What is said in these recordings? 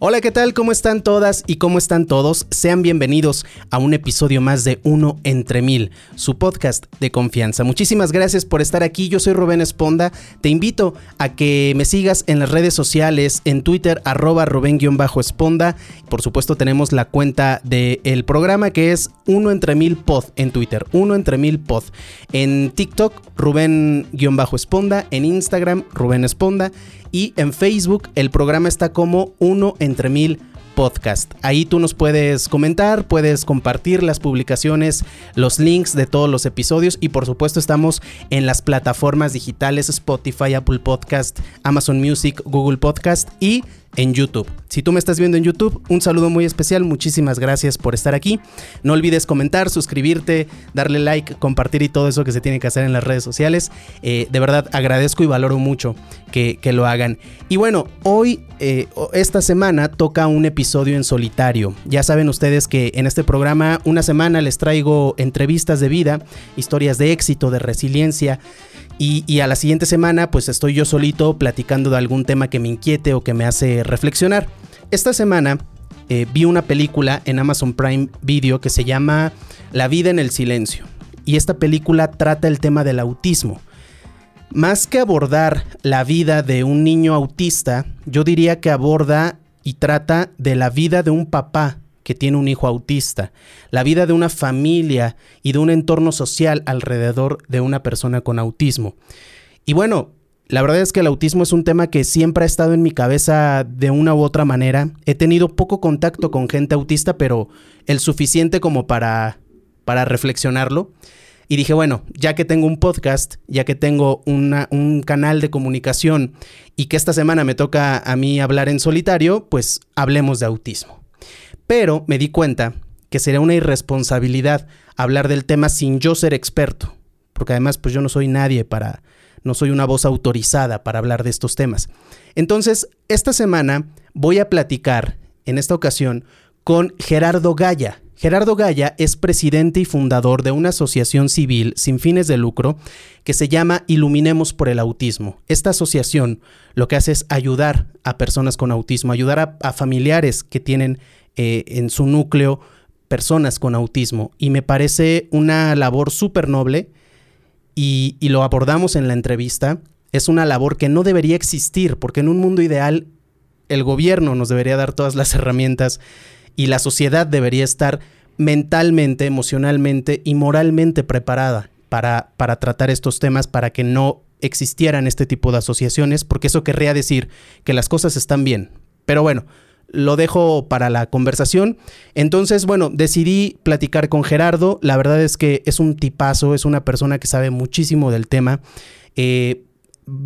Hola, ¿qué tal? ¿Cómo están todas y cómo están todos? Sean bienvenidos a un episodio más de Uno entre Mil, su podcast de confianza. Muchísimas gracias por estar aquí. Yo soy Rubén Esponda. Te invito a que me sigas en las redes sociales, en Twitter, arroba Rubén-Esponda. Por supuesto, tenemos la cuenta del programa que es Uno entre Mil Pod en Twitter. Uno entre Mil Pod. En TikTok, Rubén-Esponda. En Instagram, Rubén Esponda y en Facebook el programa está como uno entre mil podcast. Ahí tú nos puedes comentar, puedes compartir las publicaciones, los links de todos los episodios y por supuesto estamos en las plataformas digitales Spotify, Apple Podcast, Amazon Music, Google Podcast y en YouTube. Si tú me estás viendo en YouTube, un saludo muy especial, muchísimas gracias por estar aquí. No olvides comentar, suscribirte, darle like, compartir y todo eso que se tiene que hacer en las redes sociales. Eh, de verdad agradezco y valoro mucho que, lo hagan. Y bueno, hoy, eh, esta semana, toca un episodio en solitario. Ya saben ustedes que en este programa una semana les traigo entrevistas de vida, historias de éxito, de resiliencia. Y, a la siguiente semana pues estoy yo solito platicando de algún tema que me inquiete o que me hace reflexionar. Esta semana eh, vi una película en Amazon Prime Video que se llama La vida en el silencio. Y esta película trata el tema del autismo. Más que abordar la vida de un niño autista, yo diría que aborda y trata de la vida de un papá que tiene un hijo autista, la vida de una familia y de un entorno social alrededor de una persona con autismo. Y bueno, la verdad es que el autismo es un tema que siempre ha estado en mi cabeza de una u otra manera. He tenido poco contacto con gente autista, pero el suficiente como para, para reflexionarlo. Y dije, bueno, ya que tengo un podcast, ya que tengo un canal de comunicación y que esta semana me toca a mí hablar en solitario, pues hablemos de autismo. Pero me di cuenta que sería una irresponsabilidad hablar del tema sin yo ser experto, porque además pues yo no soy nadie para, no soy una voz autorizada para hablar de estos temas. Entonces, esta semana voy a platicar, en esta ocasión, con Gerardo Gaya. Gerardo Gaya es presidente y fundador de una asociación civil sin fines de lucro que se llama Iluminemos por el Autismo. Esta asociación lo que hace es ayudar a personas con autismo, ayudar a, a familiares que tienen eh, en su núcleo personas con autismo. Y me parece una labor súper noble y, y lo abordamos en la entrevista. Es una labor que no debería existir porque en un mundo ideal el gobierno nos debería dar todas las herramientas y la sociedad debería estar mentalmente, emocionalmente y moralmente preparada para, para tratar estos temas, para que no existieran este tipo de asociaciones, porque eso querría decir que las cosas están bien. Pero bueno, lo dejo para la conversación. Entonces, bueno, decidí platicar con Gerardo. La verdad es que es un tipazo, es una persona que sabe muchísimo del tema. Eh,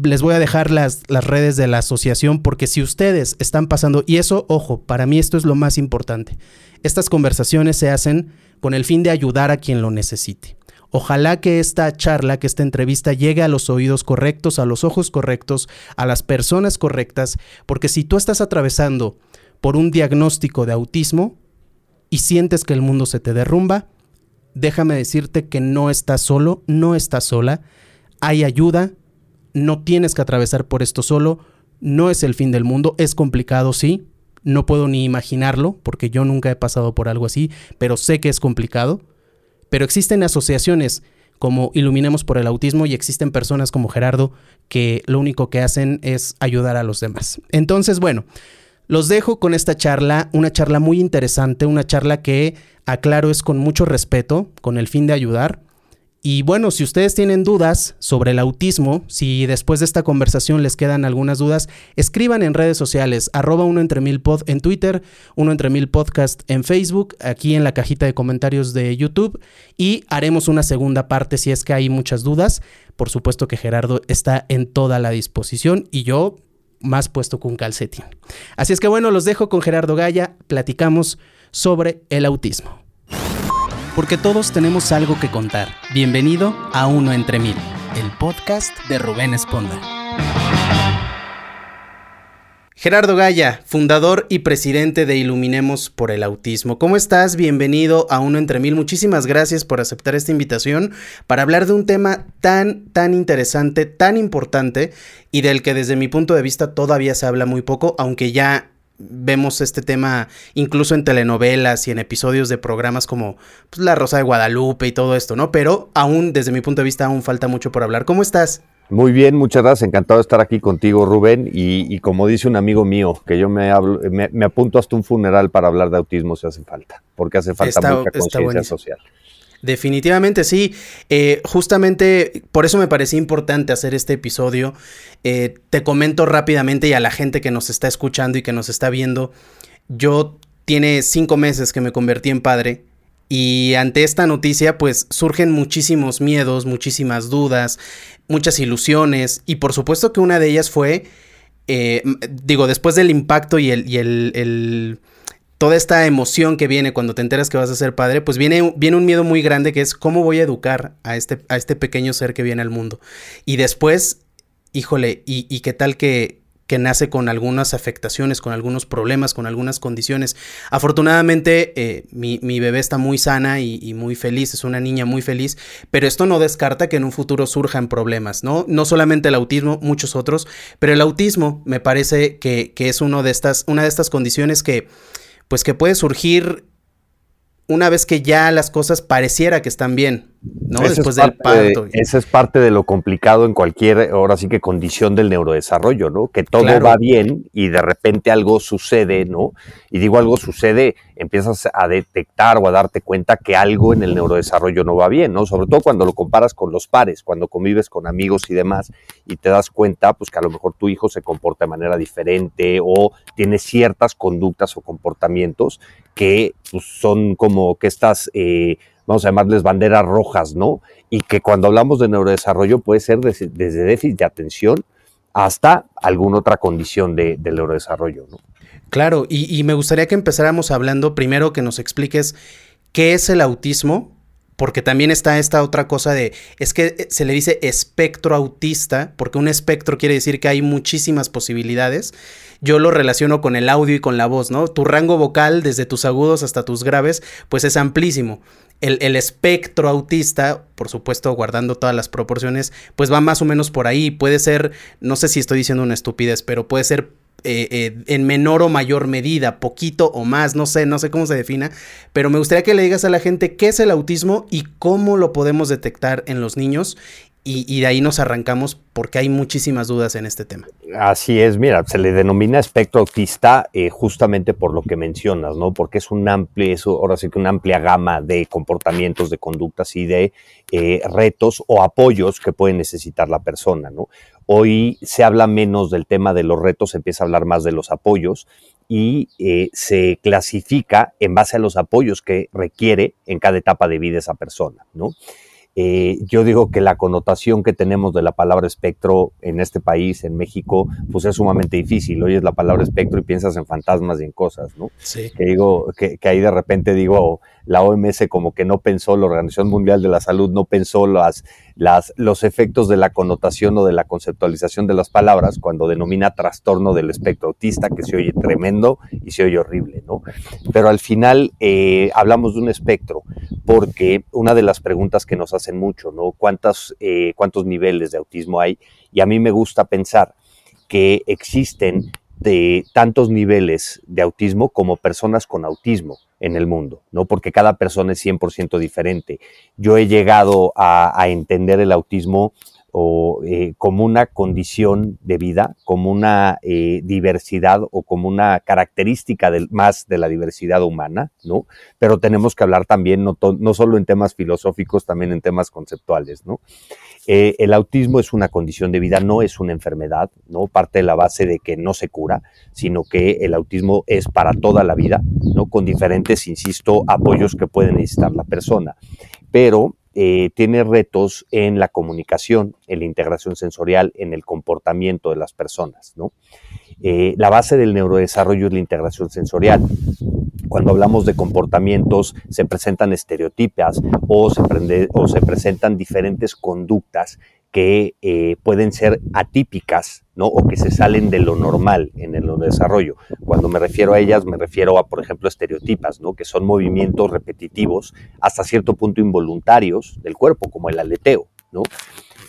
les voy a dejar las, las, redes de la asociación porque si ustedes están pasando, y eso, ojo, para mí esto es lo más importante, estas conversaciones se hacen con el fin de ayudar a quien lo necesite. Ojalá que esta charla, que esta entrevista llegue a los oídos correctos, a los ojos correctos, a las personas correctas, porque si tú estás atravesando por un diagnóstico de autismo y sientes que el mundo se te derrumba, déjame decirte que no estás solo, no estás sola, hay ayuda, no tienes que atravesar por esto solo, no es el fin del mundo, es complicado, sí, no puedo ni imaginarlo, porque yo nunca he pasado por algo así, pero sé que es complicado, pero existen asociaciones como Iluminemos por el Autismo y existen personas como Gerardo que lo único que hacen es ayudar a los demás. Entonces, bueno, los dejo con esta charla, una charla muy interesante, una charla que, aclaro, es con mucho respeto, con el fin de ayudar. Y bueno, si ustedes tienen dudas sobre el autismo, si después de esta conversación les quedan algunas dudas, escriban en redes sociales, arroba uno entre mil pod en Twitter, uno entre mil podcast en Facebook, aquí en la cajita de comentarios de YouTube y haremos una segunda parte si es que hay muchas dudas. Por supuesto que Gerardo está en toda la disposición y yo más puesto con calcetín. Así es que bueno, los dejo con Gerardo Gaya, platicamos sobre el autismo. Porque todos tenemos algo que contar. Bienvenido a Uno entre Mil, el podcast de Rubén Esponda. Gerardo Gaya, fundador y presidente de Iluminemos por el Autismo. ¿Cómo estás? Bienvenido a Uno entre Mil. Muchísimas gracias por aceptar esta invitación para hablar de un tema tan, tan interesante, tan importante y del que desde mi punto de vista todavía se habla muy poco, aunque ya vemos este tema incluso en telenovelas y en episodios de programas como pues, La Rosa de Guadalupe y todo esto, ¿no? Pero aún, desde mi punto de vista, aún falta mucho por hablar. ¿Cómo estás? Muy bien, muchas gracias. Encantado de estar aquí contigo, Rubén. Y, como dice un amigo mío, que yo me, me, apunto hasta un funeral para hablar de autismo si hace falta, porque hace falta mucha conciencia social. Definitivamente sí. Eh, justamente por eso me parecía importante hacer este episodio. Eh, te comento rápidamente y a la gente que nos está escuchando y que nos está viendo. Yo tiene cinco meses que me convertí en padre. Y ante esta noticia, pues surgen muchísimos miedos, muchísimas dudas, muchas ilusiones. Y por supuesto que una de ellas fue, eh, digo, después del impacto y el, y el toda esta emoción que viene cuando te enteras que vas a ser padre, pues viene, viene un miedo muy grande que es cómo voy a educar a este, a este pequeño ser que viene al mundo. Y después, híjole, y, qué tal que, que nace con algunas afectaciones, con algunos problemas, con algunas condiciones. Afortunadamente, eh, mi, bebé está muy sana y, muy feliz, es una niña muy feliz, pero esto no descarta que en un futuro surjan problemas, ¿no? No solamente el autismo, muchos otros, pero el autismo me parece que, que es uno de estas, una de estas condiciones que pues que puede surgir una vez que ya las cosas pareciera que están bien. ¿No? Después del parto. esa es parte de lo complicado en cualquier, ahora sí que condición del neurodesarrollo, ¿no? Que todo va bien y de repente algo sucede, ¿no? Y digo algo sucede, empiezas a detectar o a darte cuenta que algo en el neurodesarrollo no va bien, ¿no? Sobre todo cuando lo comparas con los pares, cuando convives con amigos y demás, y te das cuenta, pues que a lo mejor tu hijo se comporta de manera diferente o tiene ciertas conductas o comportamientos que pues, son como que estas... Eh, vamos a llamarles banderas rojas, ¿no? Y que cuando hablamos de neurodesarrollo puede ser desde, déficit de atención hasta alguna otra condición de, del neurodesarrollo, ¿no? Claro, y, y me gustaría que empezáramos hablando primero que nos expliques qué es el autismo, porque también está esta otra cosa de, es que se le dice espectro autista, porque un espectro quiere decir que hay muchísimas posibilidades. Yo lo relaciono con el audio y con la voz, ¿no? Tu rango vocal, desde tus agudos hasta tus graves, pues es amplísimo el, espectro autista, por supuesto guardando todas las proporciones, pues va más o menos por ahí. Puede ser, no sé si estoy diciendo una estupidez, pero puede ser eh, eh, en menor o mayor medida, poquito o más, no sé, no sé cómo se defina, pero me gustaría que le digas a la gente qué es el autismo y cómo lo podemos detectar en los niños y, de ahí nos arrancamos porque hay muchísimas dudas en este tema. Así es, mira, se le denomina espectro autista eh, justamente por lo que mencionas, ¿no? Porque es un amplio, eso, ahora sí que una amplia gama de comportamientos, de conductas y de eh, retos o apoyos que puede necesitar la persona, ¿no? Hoy se habla menos del tema de los retos, se empieza a hablar más de los apoyos y eh, se clasifica en base a los apoyos que requiere en cada etapa de vida esa persona, ¿no? Eh, yo digo que la connotación que tenemos de la palabra espectro en este país, en México, pues es sumamente difícil. Oyes la palabra espectro y piensas en fantasmas y en cosas, ¿no? Sí. Que digo, que, que ahí de repente digo, la OMS como que no pensó, la Organización Mundial de la Salud no pensó las, las, los efectos de la connotación o de la conceptualización de las palabras cuando denomina trastorno del espectro autista, que se oye tremendo y se oye horrible, ¿no? Pero al final eh, hablamos de un espectro porque una de las preguntas que nos hacen mucho, ¿no? ¿Cuántos, eh, ¿Cuántos niveles de autismo hay? Y a mí me gusta pensar que existen de tantos niveles de autismo como personas con autismo en el mundo, ¿no? Porque cada persona es 100% diferente. Yo he llegado a, entender el autismo eh, como una condición de vida, como una eh, diversidad o como una característica más de la diversidad humana, ¿no? Pero tenemos que hablar también, no, no solo en temas filosóficos, también en temas conceptuales, ¿no? Eh, el autismo es una condición de vida, no es una enfermedad, ¿no? Parte de la base de que no se cura, sino que el autismo es para toda la vida, ¿no? Con diferentes, insisto, apoyos que puede necesitar la persona. Pero eh, tiene retos en la comunicación, en la integración sensorial, en el comportamiento de las personas, ¿no? Eh, la base del neurodesarrollo es la integración sensorial. Cuando hablamos de comportamientos, se presentan estereotipas o se, presentan diferentes conductas que eh, pueden ser atípicas, ¿no? O que se salen de lo normal en el desarrollo. Cuando me refiero a ellas, me refiero a, por ejemplo, estereotipas, ¿no? Que son movimientos repetitivos, hasta cierto punto involuntarios del cuerpo, como el aleteo.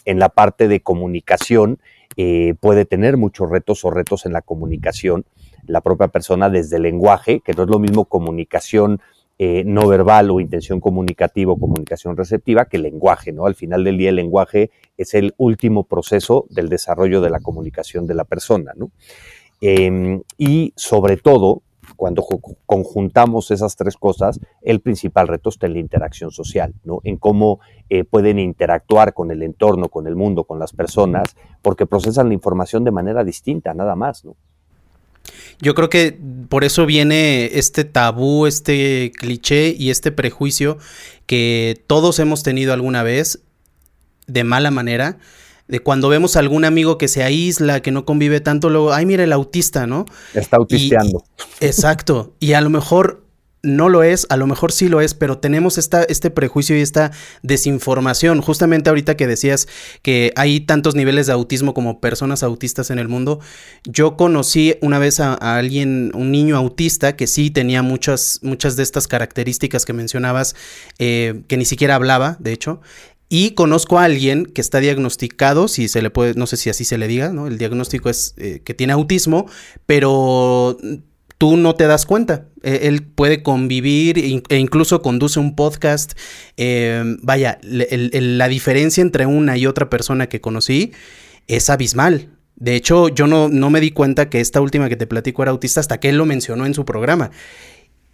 En la parte de comunicación, eh, puede tener muchos retos o retos en la comunicación la propia persona desde el lenguaje, que no es lo mismo comunicación eh, no verbal o intención comunicativa o comunicación receptiva que el lenguaje, ¿no? Al final del día el lenguaje es el último proceso del desarrollo de la comunicación de la persona, ¿no? Em, y sobre todo, cuando conjuntamos esas tres cosas, el principal reto está en la interacción social, ¿no? En cómo eh, pueden interactuar con el entorno, con el mundo, con las personas, porque procesan la información de manera distinta, nada más, ¿no? Yo creo que por eso viene este tabú, este cliché y este prejuicio que todos hemos tenido alguna vez de mala manera. De cuando vemos a algún amigo que se aísla, que no convive tanto, luego, ay, mira el autista, ¿no? Está autisteando. exacto. Y a lo mejor no lo es, a lo mejor sí lo es, pero tenemos esta, este prejuicio y esta desinformación. Justamente ahorita que decías que hay tantos niveles de autismo como personas autistas en el mundo, yo conocí una vez a, alguien, un niño autista que sí tenía muchas, muchas de estas características que mencionabas, eh, que ni siquiera hablaba, de hecho. Y conozco a alguien que está diagnosticado, si se le puede, no sé si así se le diga, ¿no? El diagnóstico es eh, que tiene autismo, pero tú no te das cuenta. E, él puede convivir e incluso conduce un podcast. Em, vaya, la diferencia entre una y otra persona que conocí es abismal. De hecho, yo no, no me di cuenta que esta última que te platico era autista hasta que él lo mencionó en su programa.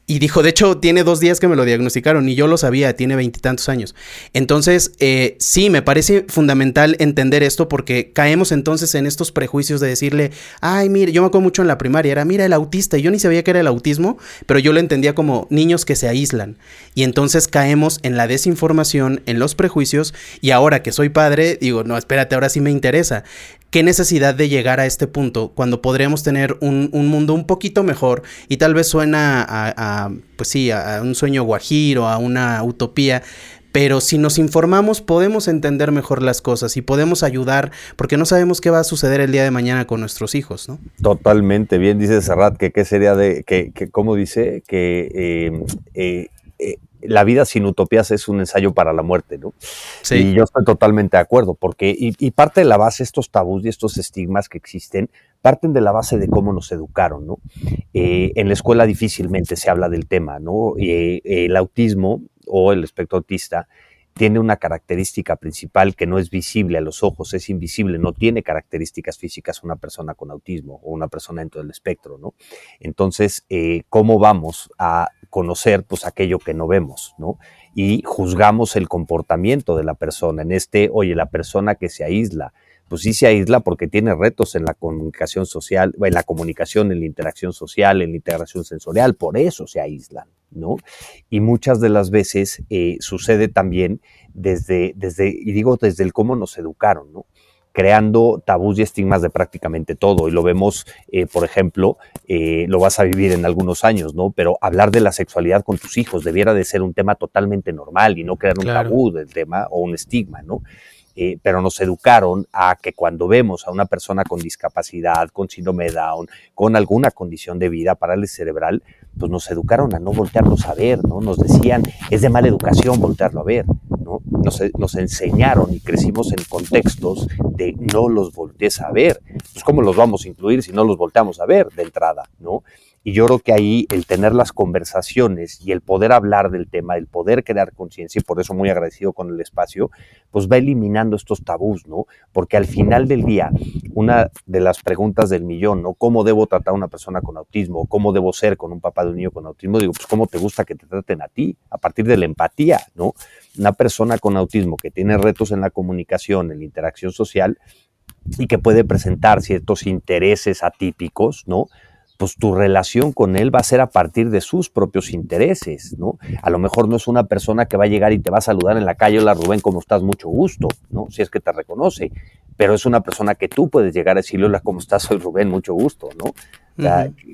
Y dijo, de hecho, tiene dos días que me lo diagnosticaron y yo lo sabía, tiene veintitantos años. Entonces, eh, sí, me parece fundamental entender esto porque caemos entonces en estos prejuicios de decirle, ay, mire, yo me acuerdo mucho en la primaria, era, mira, el autista, y yo ni sabía que era el autismo, pero yo lo entendía como niños que se aíslan. Y entonces caemos en la desinformación, en los prejuicios, y ahora que soy padre, digo, no, espérate, ahora sí me interesa qué necesidad de llegar a este punto cuando podríamos tener un, mundo un poquito mejor y tal vez suena a, pues sí, a un sueño guajiro, a una utopía, pero si nos informamos podemos entender mejor las cosas y podemos ayudar porque no sabemos qué va a suceder el día de mañana con nuestros hijos, ¿no? Totalmente, bien dice Serrat que qué sería de, que, que ¿cómo dice? Que eh, eh, eh, la vida sin utopías es un ensayo para la muerte, ¿no? Sí. Y yo estoy totalmente de acuerdo, porque, y, parte de la base, estos tabús y estos estigmas que existen, parten de la base de cómo nos educaron, ¿no? Eh, en la escuela difícilmente se habla del tema, ¿no? Eh, el autismo o el espectro autista tiene una característica principal que no es visible a los ojos, es invisible, no tiene características físicas una persona con autismo o una persona dentro del espectro, ¿no? Entonces, eh, ¿cómo vamos a conocer pues aquello que no vemos, ¿no? Y juzgamos el comportamiento de la persona. En este, oye, la persona que se aísla, pues sí se aísla porque tiene retos en la comunicación social, en la comunicación, en la interacción social, en la integración sensorial, por eso se aíslan, ¿no? Y muchas de las veces eh, sucede también desde, desde, y digo desde el cómo nos educaron, ¿no? creando tabús y estigmas de prácticamente todo. Y lo vemos, eh, por ejemplo, eh, lo vas a vivir en algunos años, ¿no? Pero hablar de la sexualidad con tus hijos debiera de ser un tema totalmente normal y no crear un tabú del tema o un estigma, ¿no? Eh, pero nos educaron a que cuando vemos a una persona con discapacidad, con síndrome Down, con alguna condición de vida, parálisis cerebral, pues nos educaron a no voltearlos a ver, ¿no? Nos decían, es de mala educación voltearlo a ver, ¿no? Nos, nos enseñaron y crecimos en contextos de no los voltees a ver. Pues ¿cómo los vamos a incluir si no los volteamos a ver de entrada, ¿no? Y yo creo que ahí el tener las conversaciones y el poder hablar del tema, el poder crear conciencia, y por eso muy agradecido con el espacio, pues va eliminando estos tabús, ¿no? Porque al final del día, una de las preguntas del millón, ¿no? ¿Cómo debo tratar a una persona con autismo? ¿Cómo debo ser con un papá de un niño con autismo? Digo, pues ¿cómo te gusta que te traten a ti? A partir de la empatía, ¿no? Una persona con autismo que tiene retos en la comunicación, en la interacción social, y que puede presentar ciertos intereses atípicos, ¿no? Pues tu relación con él va a ser a partir de sus propios intereses, ¿no? A lo mejor no es una persona que va a llegar y te va a saludar en la calle, hola Rubén, ¿cómo estás? Mucho gusto, ¿no? Si es que te reconoce, pero es una persona que tú puedes llegar a decirle, hola, ¿cómo estás? Soy Rubén, mucho gusto, ¿no?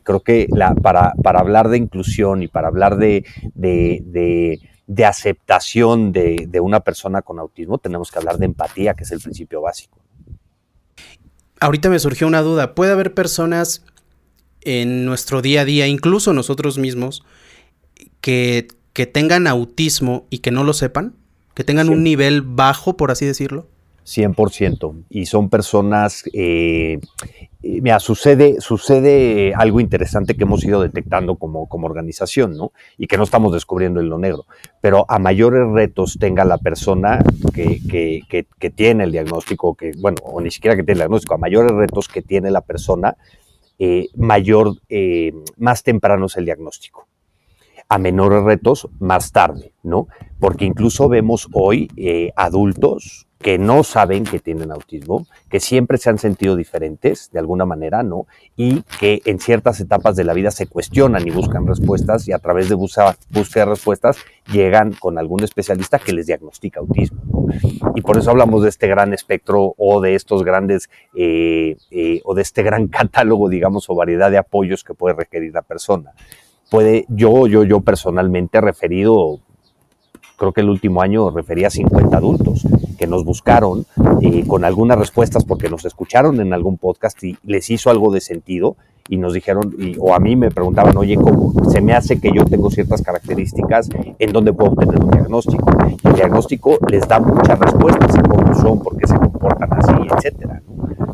Creo que la, para, para, hablar de inclusión y para hablar de, de, de, aceptación de, de una persona con autismo, tenemos que hablar de empatía, que es el principio básico. Ahorita me surgió una duda. ¿Puede haber personas en nuestro día a día, incluso nosotros mismos, que, que tengan autismo y que no lo sepan, que tengan un nivel bajo, por así decirlo? 100%. Y son personas, eh, mira, sucede, sucede algo interesante que hemos ido detectando como, como organización, ¿no? Y que no estamos descubriendo en lo negro. Pero a mayores retos tenga la persona que, que, que, tiene el diagnóstico, que, bueno, o ni siquiera que tiene el diagnóstico, a mayores retos que tiene la persona, eh, mayor, eh, más temprano es el diagnóstico a menores retos más tarde, ¿no? Porque incluso vemos hoy eh, adultos que no saben que tienen autismo, que siempre se han sentido diferentes de alguna manera, ¿no? Y que en ciertas etapas de la vida se cuestionan y buscan respuestas y a través de búsqueda de respuestas llegan con algún especialista que les diagnostica autismo. ¿no? Y por eso hablamos de este gran espectro o de estos grandes, eh, eh, o de este gran catálogo, digamos, o variedad de apoyos que puede requerir la persona puede, yo, yo, yo personalmente he referido, creo que el último año refería a 50 adultos que nos buscaron eh, con algunas respuestas porque nos escucharon en algún podcast y les hizo algo de sentido y nos dijeron, y, o a mí me preguntaban, oye, ¿cómo se me hace que yo tengo ciertas características en donde puedo obtener un diagnóstico? Y el diagnóstico les da muchas respuestas a cómo son, por qué se comportan así, etcétera.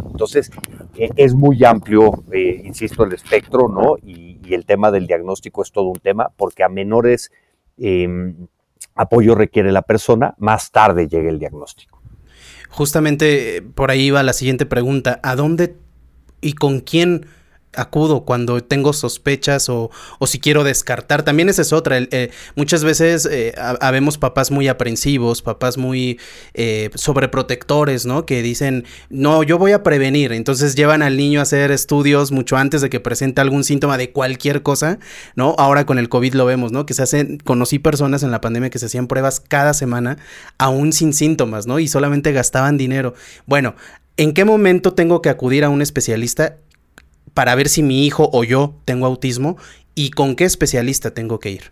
Entonces, eh, es muy amplio, eh, insisto, el espectro, ¿no? Y, el tema del diagnóstico es todo un tema, porque a menores em, apoyo requiere la persona, más tarde llega el diagnóstico. Justamente eh, por ahí va la siguiente pregunta, ¿a dónde y con quién acudo cuando tengo sospechas o, o, si quiero descartar. También esa es otra. Eh, muchas veces eh, habemos papás muy aprensivos, papás muy eh, sobreprotectores, ¿no? Que dicen, no, yo voy a prevenir. Entonces llevan al niño a hacer estudios mucho antes de que presente algún síntoma de cualquier cosa, ¿no? Ahora con el COVID lo vemos, ¿no? Que se hacen, conocí personas en la pandemia que se hacían pruebas cada semana, aún sin síntomas, ¿no? Y solamente gastaban dinero. Bueno, ¿En qué momento tengo que acudir a un especialista? Para ver si mi hijo o yo tengo autismo y con qué especialista tengo que ir?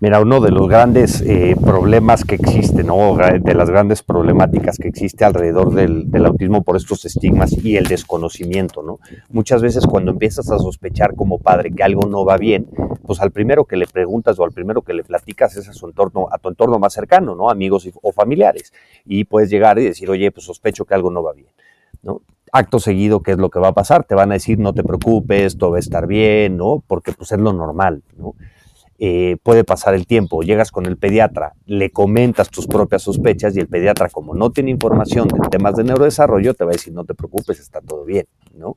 Mira, uno de los grandes eh, problemas que existen, ¿no? de las grandes problemáticas que existe alrededor del, autismo por estos estigmas y el desconocimiento, ¿no? Muchas veces cuando empiezas a sospechar como padre que algo no va bien, pues al primero que le preguntas o al primero que le platicas es a su entorno, a tu entorno más cercano, ¿no? Amigos o familiares. Y puedes llegar y decir, oye, pues sospecho que algo no va bien, ¿no? Acto seguido, ¿qué es lo que va a pasar? Te van a decir, no te preocupes, todo va a estar bien, ¿no? Porque pues es lo normal, ¿no? Eh, puede pasar el tiempo, llegas con el pediatra, le comentas tus propias sospechas y el pediatra, como no tiene información de temas de neurodesarrollo, te va a decir, no te preocupes, está todo bien, ¿no?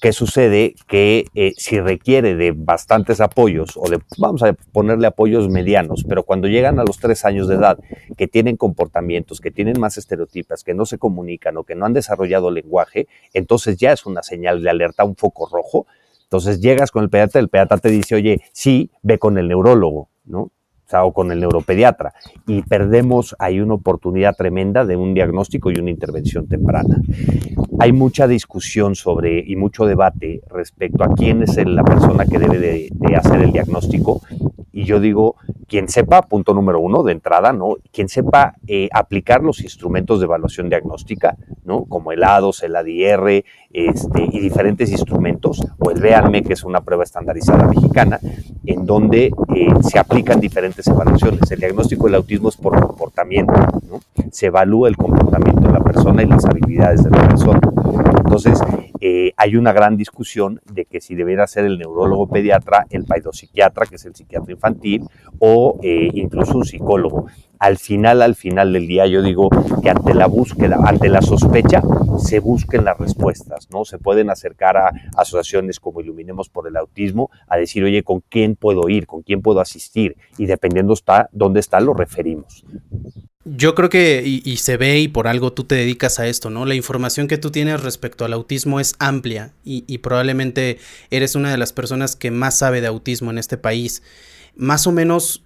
¿Qué sucede? Que eh, si requiere de bastantes apoyos, o de, vamos a ponerle apoyos medianos, pero cuando llegan a los tres años de edad, que tienen comportamientos, que tienen más estereotipas, que no se comunican o que no han desarrollado lenguaje, entonces ya es una señal de alerta, un foco rojo. Entonces llegas con el pediatra, el pediatra te dice, oye, sí, ve con el neurólogo, ¿no? O, con el neuropediatra, y perdemos ahí una oportunidad tremenda de un diagnóstico y una intervención temprana. Hay mucha discusión sobre y mucho debate respecto a quién es la persona que debe de, hacer el diagnóstico, y yo digo, quien sepa, punto número uno de entrada, ¿no? Quien sepa eh, aplicar los instrumentos de evaluación diagnóstica, ¿no? Como el ADOS, el ADR, este, y diferentes instrumentos, o el VEANME, que es una prueba estandarizada mexicana, en donde eh, se aplican diferentes evaluaciones. El diagnóstico del autismo es por comportamiento. Se evalúa el comportamiento de la persona y las habilidades de la persona. Entonces, eh, hay una gran discusión de que si debiera ser el neurólogo pediatra, el paidopsiquiatra, que es el psiquiatra infantil, o eh, incluso un psicólogo. Al final, al final del día, yo digo que ante la búsqueda, ante la sospecha, se busquen las respuestas, ¿no? Se pueden acercar a asociaciones como Iluminemos por el Autismo a decir, oye, ¿con quién puedo ir? ¿Con quién puedo asistir? Y dependiendo está, dónde está, lo referimos. Yo creo que, y, se ve y por algo tú te dedicas a esto, ¿no? La información que tú tienes respecto al autismo es amplia y, probablemente eres una de las personas que más sabe de autismo en este país. Más o menos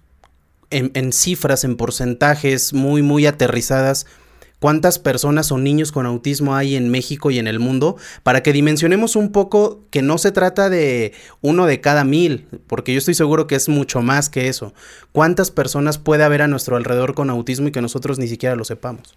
en, cifras, en porcentajes muy, muy aterrizadas, cuántas personas o niños con autismo hay en México y en el mundo, para que dimensionemos un poco que no se trata de uno de cada mil, porque yo estoy seguro que es mucho más que eso. ¿Cuántas personas puede haber a nuestro alrededor con autismo y que nosotros ni siquiera lo sepamos?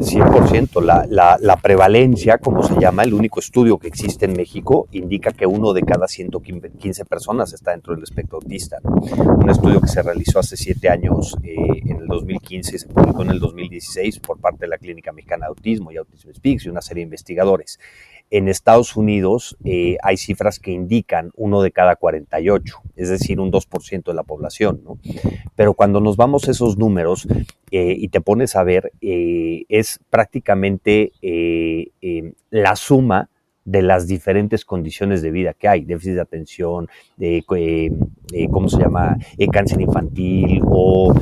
100%. La, la, la, prevalencia, como se llama, el único estudio que existe en México, indica que uno de cada 115 personas está dentro del espectro autista. Un estudio que se realizó hace siete años, eh, en el 2015, se publicó en el 2016 por parte de la Clínica Mexicana de Autismo y Autism Speaks y una serie de investigadores. En Estados Unidos eh, hay cifras que indican uno de cada 48, es decir, un 2% de la población. ¿no? Pero cuando nos vamos a esos números eh, y te pones a ver, eh, es prácticamente la suma de las diferentes condiciones de vida que hay, déficit de atención, ¿cómo se llama?, cáncer infantil o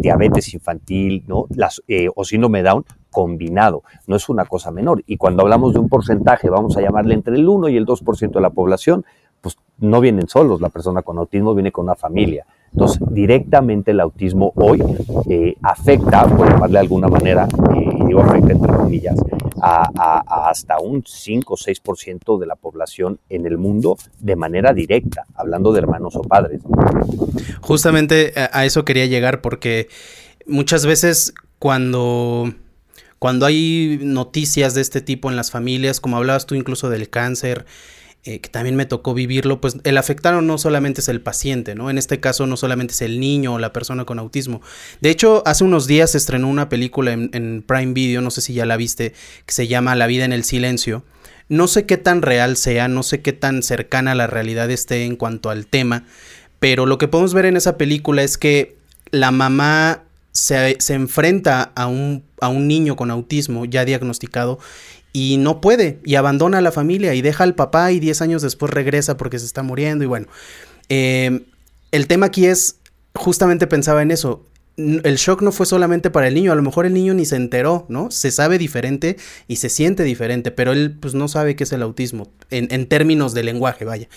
diabetes infantil, ¿no? Las, o síndrome Down, combinado, no es una cosa menor. Y cuando hablamos de un porcentaje, vamos a llamarle entre el 1 y el 2% de la población, pues no vienen solos, la persona con autismo viene con una familia. Entonces, directamente el autismo hoy eh, afecta, por llamarle de alguna manera, eh, y digo afecta entre comillas, a, hasta un 5 o 6% de la población en el mundo de manera directa, hablando de hermanos o padres. Justamente a eso quería llegar porque muchas veces cuando cuando hay noticias de este tipo en las familias, como hablabas tú incluso del cáncer, eh, que también me tocó vivirlo, pues el afectado no solamente es el paciente, ¿no? En este caso no solamente es el niño o la persona con autismo. De hecho, hace unos días se estrenó una película en, Prime Video, no sé si ya la viste, que se llama La vida en el silencio. No sé qué tan real sea, no sé qué tan cercana a la realidad esté en cuanto al tema, pero lo que podemos ver en esa película es que la mamá se, se enfrenta a un, a un niño con autismo ya diagnosticado y no puede y abandona a la familia y deja al papá y 10 años después regresa porque se está muriendo y bueno, em, el tema aquí es, justamente pensaba en eso, el shock no fue solamente para el niño, a lo mejor el niño ni se enteró, ¿no? Se sabe diferente y se siente diferente, pero él pues no sabe qué es el autismo, en, en términos de lenguaje, vaya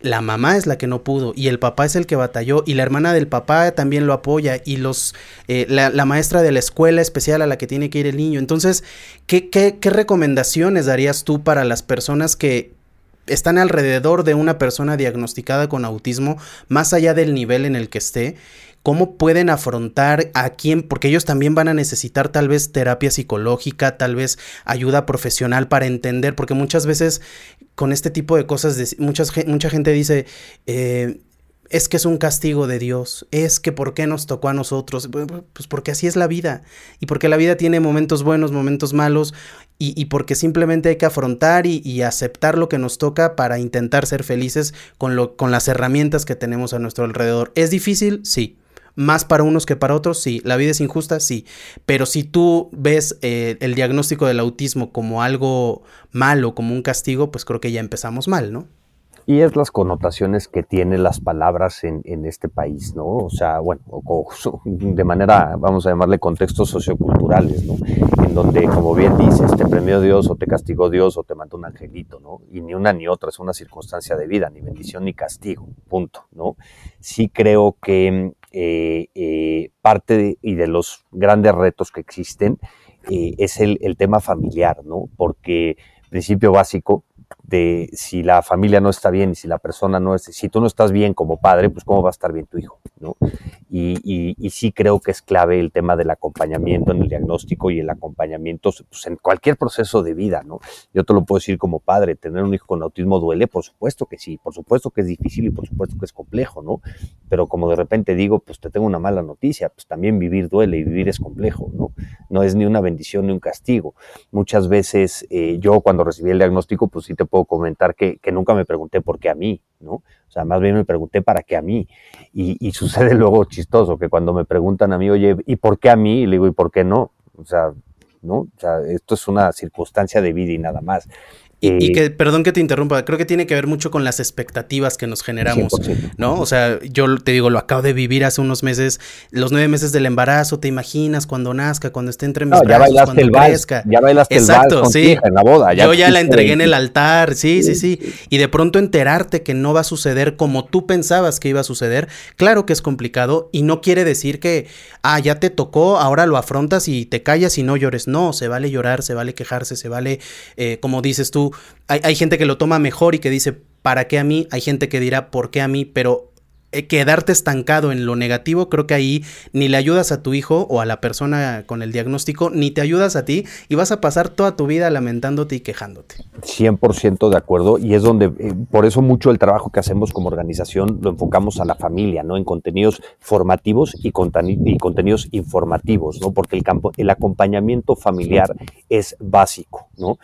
la mamá es la que no pudo y el papá es el que batalló y la hermana del papá también lo apoya y los eh, la, maestra de la escuela especial a la que tiene que ir el niño. Entonces, ¿qué, qué, qué recomendaciones darías tú para las personas que están alrededor de una persona diagnosticada con autismo, más allá del nivel en el que esté? Cómo pueden afrontar a quién, porque ellos también van a necesitar tal vez terapia psicológica, tal vez ayuda profesional para entender, porque muchas veces con este tipo de cosas, muchas, mucha gente dice, eh, es que es un castigo de Dios, es que por qué nos tocó a nosotros, pues porque así es la vida, y porque la vida tiene momentos buenos, momentos malos, y, porque simplemente hay que afrontar y, aceptar lo que nos toca para intentar ser felices con, lo, con las herramientas que tenemos a nuestro alrededor. ¿Es difícil? Sí más para unos que para otros, sí. La vida es injusta, sí. Pero si tú ves eh, el diagnóstico del autismo como algo malo, como un castigo, pues creo que ya empezamos mal, ¿no? Y es las connotaciones que tienen las palabras en, este país, ¿no? O sea, bueno, de manera, vamos a llamarle contextos socioculturales, ¿no? En donde, como bien dices, te premió Dios o te castigó Dios o te mandó un angelito, ¿no? Y ni una ni otra es una circunstancia de vida, ni bendición ni castigo, punto, ¿no? Sí creo que eh, eh, parte y de los grandes retos que existen eh, es el, el, tema familiar, ¿no? Porque principio básico, de si la familia no está bien y si la persona no es, si tú no estás bien como padre, pues cómo va a estar bien tu hijo, ¿no? Y, y, sí creo que es clave el tema del acompañamiento en el diagnóstico y el acompañamiento pues, en cualquier proceso de vida, ¿no? Yo te lo puedo decir como padre, tener un hijo con autismo duele, por supuesto que sí, por supuesto que es difícil y por supuesto que es complejo, ¿no? Pero como de repente digo, pues te tengo una mala noticia, pues también vivir duele y vivir es complejo, ¿no? No es ni una bendición ni un castigo. Muchas veces eh, yo cuando recibí el diagnóstico, pues sí te puedo comentar que, nunca me pregunté por qué a mí, ¿no? O sea, más bien me pregunté para qué a mí. Y, sucede luego chistoso, que cuando me preguntan a mí, oye, ¿y por qué a mí? Y le digo, ¿y por qué no? O sea, ¿no? O sea, esto es una circunstancia de vida y nada más. Y, que, perdón que te interrumpa, creo que tiene que ver mucho con las expectativas que nos generamos, ¿no? O sea, yo te digo, lo acabo de vivir hace unos meses, los nueve meses del embarazo, te imaginas cuando nazca, cuando esté entre mis brazos, ya cuando el crezca. ya bailaste Exacto, el vals sí. en la boda. yo ya la entregué en el altar, sí, sí, sí, Y de pronto enterarte que no va a suceder como tú pensabas que iba a suceder, claro que es complicado y no quiere decir que, ah, ya te tocó, ahora lo afrontas y te callas y no llores. No, se vale llorar, se vale quejarse, se vale, eh, como dices tú, hay, gente que lo toma mejor y que dice, ¿para qué a mí? Hay gente que dirá, ¿por qué a mí? Pero eh, quedarte estancado en lo negativo, creo que ahí ni le ayudas a tu hijo o a la persona con el diagnóstico, ni te ayudas a ti y vas a pasar toda tu vida lamentándote y quejándote. 100% de acuerdo y es donde, eh, por eso mucho el trabajo que hacemos como organización lo enfocamos a la familia, ¿no? En contenidos formativos y, y contenidos informativos, ¿no? Porque el, campo, el acompañamiento familiar es básico, ¿no?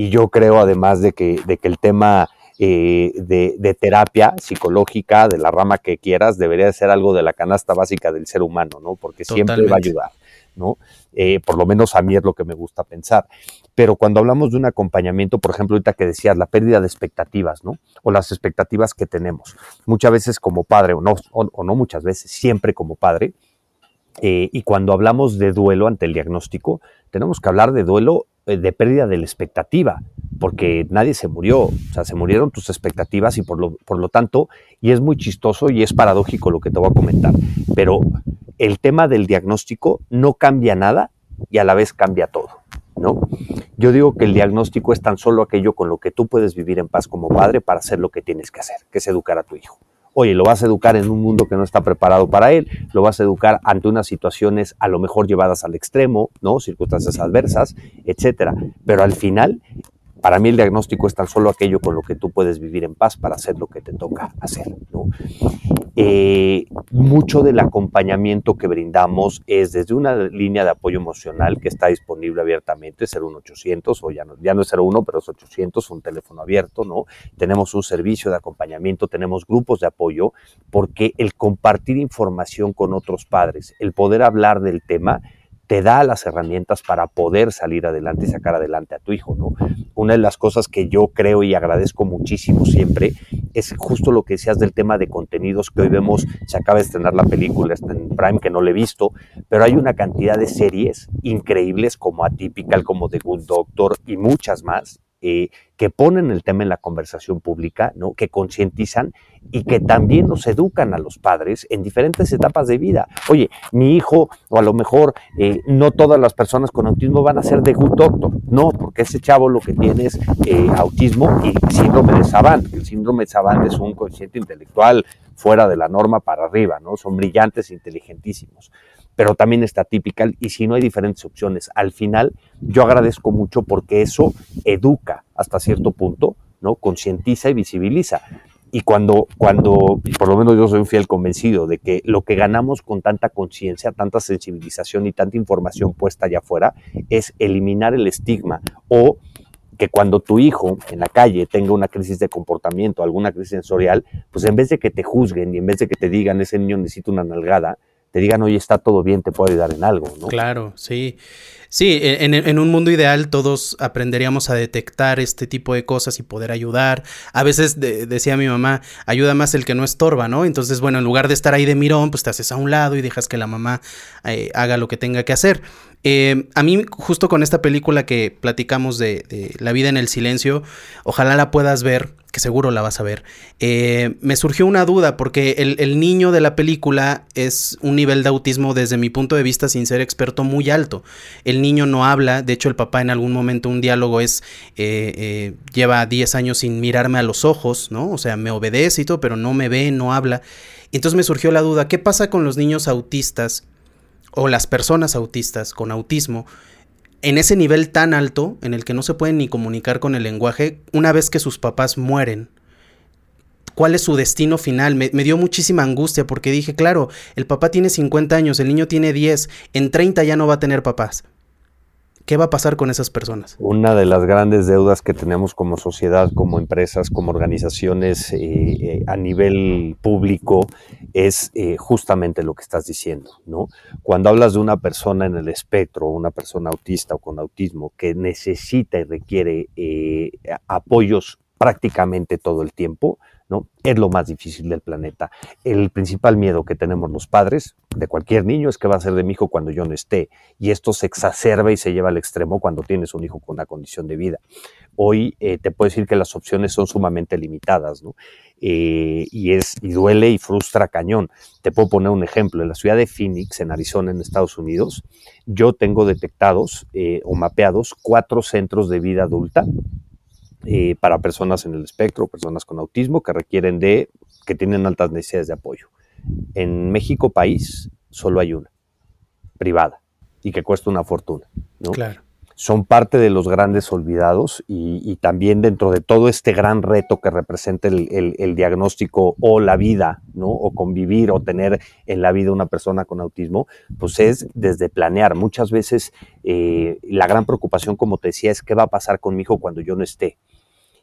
Y yo creo además de que, de que el tema eh, de, terapia psicológica, de la rama que quieras, debería ser algo de la canasta básica del ser humano, ¿no? Porque siempre va a ayudar, ¿no? Eh, por lo menos a mí es lo que me gusta pensar. Pero cuando hablamos de un acompañamiento, por ejemplo, ahorita que decías, la pérdida de expectativas, ¿no? O las expectativas que tenemos. Muchas veces como padre, o no, o, no muchas veces, siempre como padre, eh, y cuando hablamos de duelo ante el diagnóstico, tenemos que hablar de duelo de pérdida de la expectativa, porque nadie se murió, o sea, se murieron tus expectativas y por lo, por lo tanto, y es muy chistoso y es paradójico lo que te voy a comentar, pero el tema del diagnóstico no cambia nada y a la vez cambia todo, ¿no? Yo digo que el diagnóstico es tan solo aquello con lo que tú puedes vivir en paz como padre para hacer lo que tienes que hacer, que es educar a tu hijo. Oye, lo vas a educar en un mundo que no está preparado para él, lo vas a educar ante unas situaciones a lo mejor llevadas al extremo, ¿no? Circunstancias adversas, etcétera. Pero al final para mí el diagnóstico es tan solo aquello con lo que tú puedes vivir en paz para hacer lo que te toca hacer. Eh, mucho del acompañamiento que brindamos es desde una línea de apoyo emocional que está disponible abiertamente, 01800 o ya no, ya no es 01, pero es 800, un teléfono abierto, ¿no? Tenemos un servicio de acompañamiento, tenemos grupos de apoyo, porque el compartir información con otros padres, el poder hablar del tema, te da las herramientas para poder salir adelante y sacar adelante a tu hijo, ¿no? Una de las cosas que yo creo y agradezco muchísimo siempre es justo lo que decías del tema de contenidos que hoy vemos, se acaba de estrenar la película, está en Prime, que no le he visto, pero hay una cantidad de series increíbles como Atypical, como The Good Doctor y muchas más, eh, que ponen el tema en la conversación pública, ¿no? que concientizan y que también nos educan a los padres en diferentes etapas de vida. Oye, mi hijo, o a lo mejor eh, no todas las personas con autismo van a ser de good doctor, no, porque ese chavo lo que tiene es eh, autismo y síndrome de Savant. El síndrome de Savant es un consciente intelectual fuera de la norma para arriba, ¿no? Son brillantes, inteligentísimos pero también está típica y si no hay diferentes opciones. Al final, yo agradezco mucho porque eso educa hasta cierto punto, ¿no? Concientiza y visibiliza. Y cuando, cuando, por lo menos yo soy un fiel convencido de que lo que ganamos con tanta conciencia, tanta sensibilización y tanta información puesta allá afuera es eliminar el estigma o que cuando tu hijo en la calle tenga una crisis de comportamiento, alguna crisis sensorial, pues en vez de que te juzguen y en vez de que te digan ese niño necesita una nalgada, te digan, oye, está todo bien, te puedo ayudar en algo, ¿no? Claro, sí. Sí, e, en, un mundo ideal todos aprenderíamos a detectar este tipo de cosas y poder ayudar. A veces decía mi mamá, ayuda más el que no estorba, ¿no? Entonces, bueno, en lugar de estar ahí de mirón, pues te haces a un lado y dejas que la mamá eh, haga lo que tenga que hacer. Eh, a mí, justo con esta película que platicamos de, La vida en el silencio, ojalá la puedas ver, que seguro la vas a ver. Eh, me surgió una duda, porque el, niño de la película es un nivel de autismo, desde mi punto de vista, sin ser experto, muy alto. El niño no habla, de hecho, el papá en algún momento, un diálogo es: eh, lleva 10 años sin mirarme a los ojos, ¿no? O sea, me obedece y todo, pero no me ve, no habla. Entonces me surgió la duda: ¿qué pasa con los niños autistas? o las personas autistas con autismo en ese nivel tan alto en el que no se pueden ni comunicar con el lenguaje una vez que sus papás mueren. ¿Cuál es su destino final? Me, dio muchísima angustia porque dije, claro, el papá tiene 50 años, el niño tiene 10, en 30 ya no va a tener papás. ¿Qué va a pasar con esas personas? Una de las grandes deudas que tenemos como sociedad, como empresas, como organizaciones eh, eh, a nivel público es eh, justamente lo que estás diciendo, ¿no? Cuando hablas de una persona en el espectro, una persona autista o con autismo que necesita y requiere apoyos prácticamente todo el tiempo, Es lo más difícil del planeta. El principal miedo que tenemos los padres de cualquier niño es que va a ser de mi hijo cuando yo no esté. Y esto se exacerba y se lleva al extremo cuando tienes un hijo con una condición de vida. Hoy eh, te puedo decir que las opciones son sumamente limitadas. Eh, y, es, y duele y frustra cañón. Te puedo poner un ejemplo. En la ciudad de Phoenix, en Arizona, en Estados Unidos, yo tengo detectados eh, o mapeados cuatro centros de vida adulta eh, para personas en el espectro, personas con autismo que requieren de, que tienen altas necesidades de apoyo. En México, país, solo hay una, privada, y que cuesta una fortuna. ¿no? Claro son parte de los grandes olvidados y, también dentro de todo este gran reto que representa el, diagnóstico o la vida, ¿no? O convivir o tener en la vida una persona con autismo, pues es desde planear. Muchas veces eh, la gran preocupación, como te decía, es qué va a pasar con mi hijo cuando yo no esté.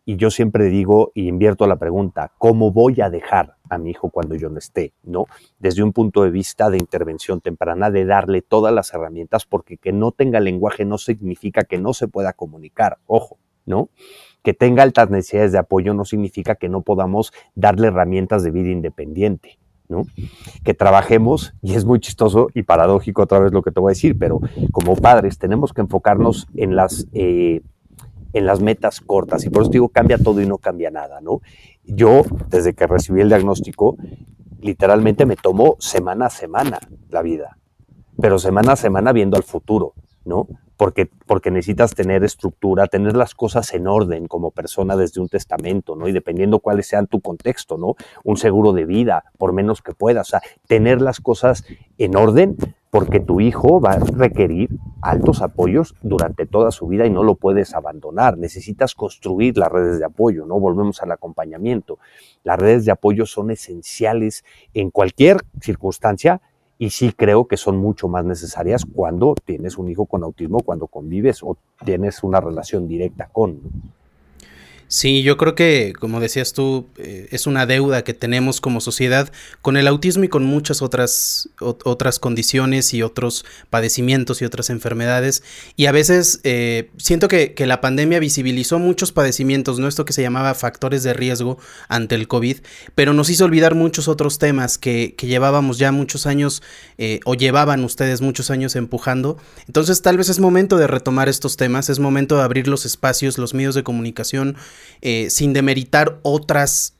Y yo siempre digo y invierto la pregunta, ¿cómo voy a dejar a mi hijo cuando yo no esté? ¿No? Desde un punto de vista de intervención temprana, de darle todas las herramientas, porque que no tenga lenguaje no significa que no se pueda comunicar, ojo, ¿no? Que tenga altas necesidades de apoyo no significa que no podamos darle herramientas de vida independiente. ¿no? Que trabajemos, y es muy chistoso y paradójico otra vez lo que te voy a decir, pero como padres tenemos que enfocarnos en las eh, en las metas cortas. Y por eso digo, cambia todo y no cambia nada, ¿no? Yo, desde que recibí el diagnóstico, literalmente me tomo semana a semana la vida, pero semana a semana viendo al futuro, ¿no? Porque, porque necesitas tener estructura, tener las cosas en orden como persona desde un testamento, ¿no? Y dependiendo cuáles sean tu contexto, ¿no? Un seguro de vida, por menos que puedas, o tener las cosas en orden porque tu hijo va a requerir altos apoyos durante toda su vida y no lo puedes abandonar. Necesitas construir las redes de apoyo, ¿no? Volvemos al acompañamiento. Las redes de apoyo son esenciales en cualquier circunstancia y sí creo que son mucho más necesarias cuando tienes un hijo con autismo, cuando convives o tienes una relación directa con. Sí, yo creo que, como decías tú, eh, es una deuda que tenemos como sociedad con el autismo y con muchas otras, otras condiciones y otros padecimientos y otras enfermedades. Y a veces eh, siento que, que, la pandemia visibilizó muchos padecimientos, ¿no? Esto que se llamaba factores de riesgo ante el COVID, pero nos hizo olvidar muchos otros temas que, que llevábamos ya muchos años eh, o llevaban ustedes muchos años empujando. Entonces tal vez es momento de retomar estos temas, es momento de abrir los espacios, los medios de comunicación eh, sin demeritar otras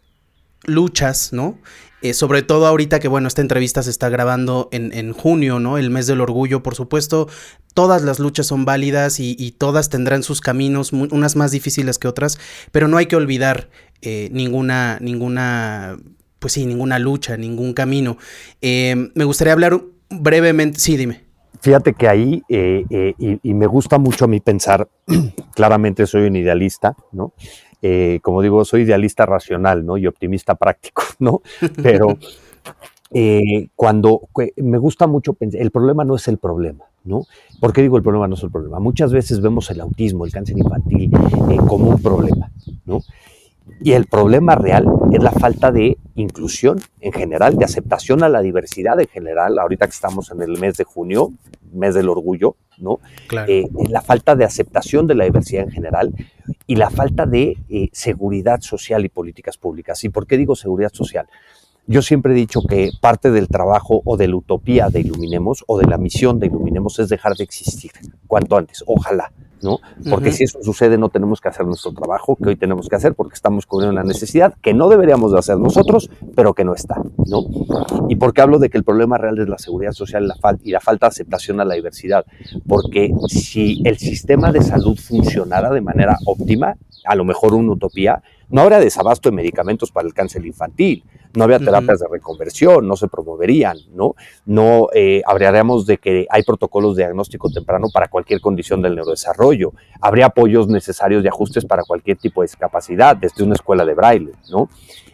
luchas, ¿no? Eh, sobre todo ahorita que, bueno, esta entrevista se está grabando en, junio, ¿no? El mes del orgullo, por supuesto, todas las luchas son válidas y, todas tendrán sus caminos, unas más difíciles que otras, pero no hay que olvidar eh, ninguna, ninguna, pues sí, ninguna lucha, ningún camino. me gustaría hablar brevemente, sí, dime. Fíjate que ahí, y me gusta mucho a mí pensar, claramente soy un idealista, ¿no? Eh, como digo, soy idealista racional, ¿no? Y optimista práctico, ¿no? Pero eh, cuando me gusta mucho pensar, el problema no es el problema, ¿no? ¿Por qué digo el problema no es el problema? Muchas veces vemos el autismo, el cáncer infantil eh, como un problema, ¿no? Y el problema real es la falta de inclusión en general, de aceptación a la diversidad en general. Ahorita que estamos en el mes de junio, mes del orgullo, ¿no? Eh, la falta de aceptación de la diversidad en general y la falta de eh, seguridad social y políticas públicas. ¿Y por qué digo seguridad social? Yo siempre he dicho que parte del trabajo o de la utopía de Iluminemos o de la misión de Iluminemos es dejar de existir cuanto antes, ojalá. ¿No? Porque si eso sucede no tenemos que hacer nuestro trabajo que hoy tenemos que hacer porque estamos cubriendo una necesidad que no deberíamos de hacer nosotros, pero que no está, ¿no? ¿Y por qué hablo de que el problema real es la seguridad social y la falta de aceptación a la diversidad? Porque si el sistema de salud funcionara de manera óptima, a lo mejor una utopía, no habría desabasto de medicamentos para el cáncer infantil, no habría terapias de reconversión, no se promoverían, ¿no? No eh, hablaríamos de que hay protocolos de diagnóstico temprano para cualquier condición del neurodesarrollo, habría apoyos necesarios y ajustes para cualquier tipo de discapacidad, desde una escuela de braille, ¿no?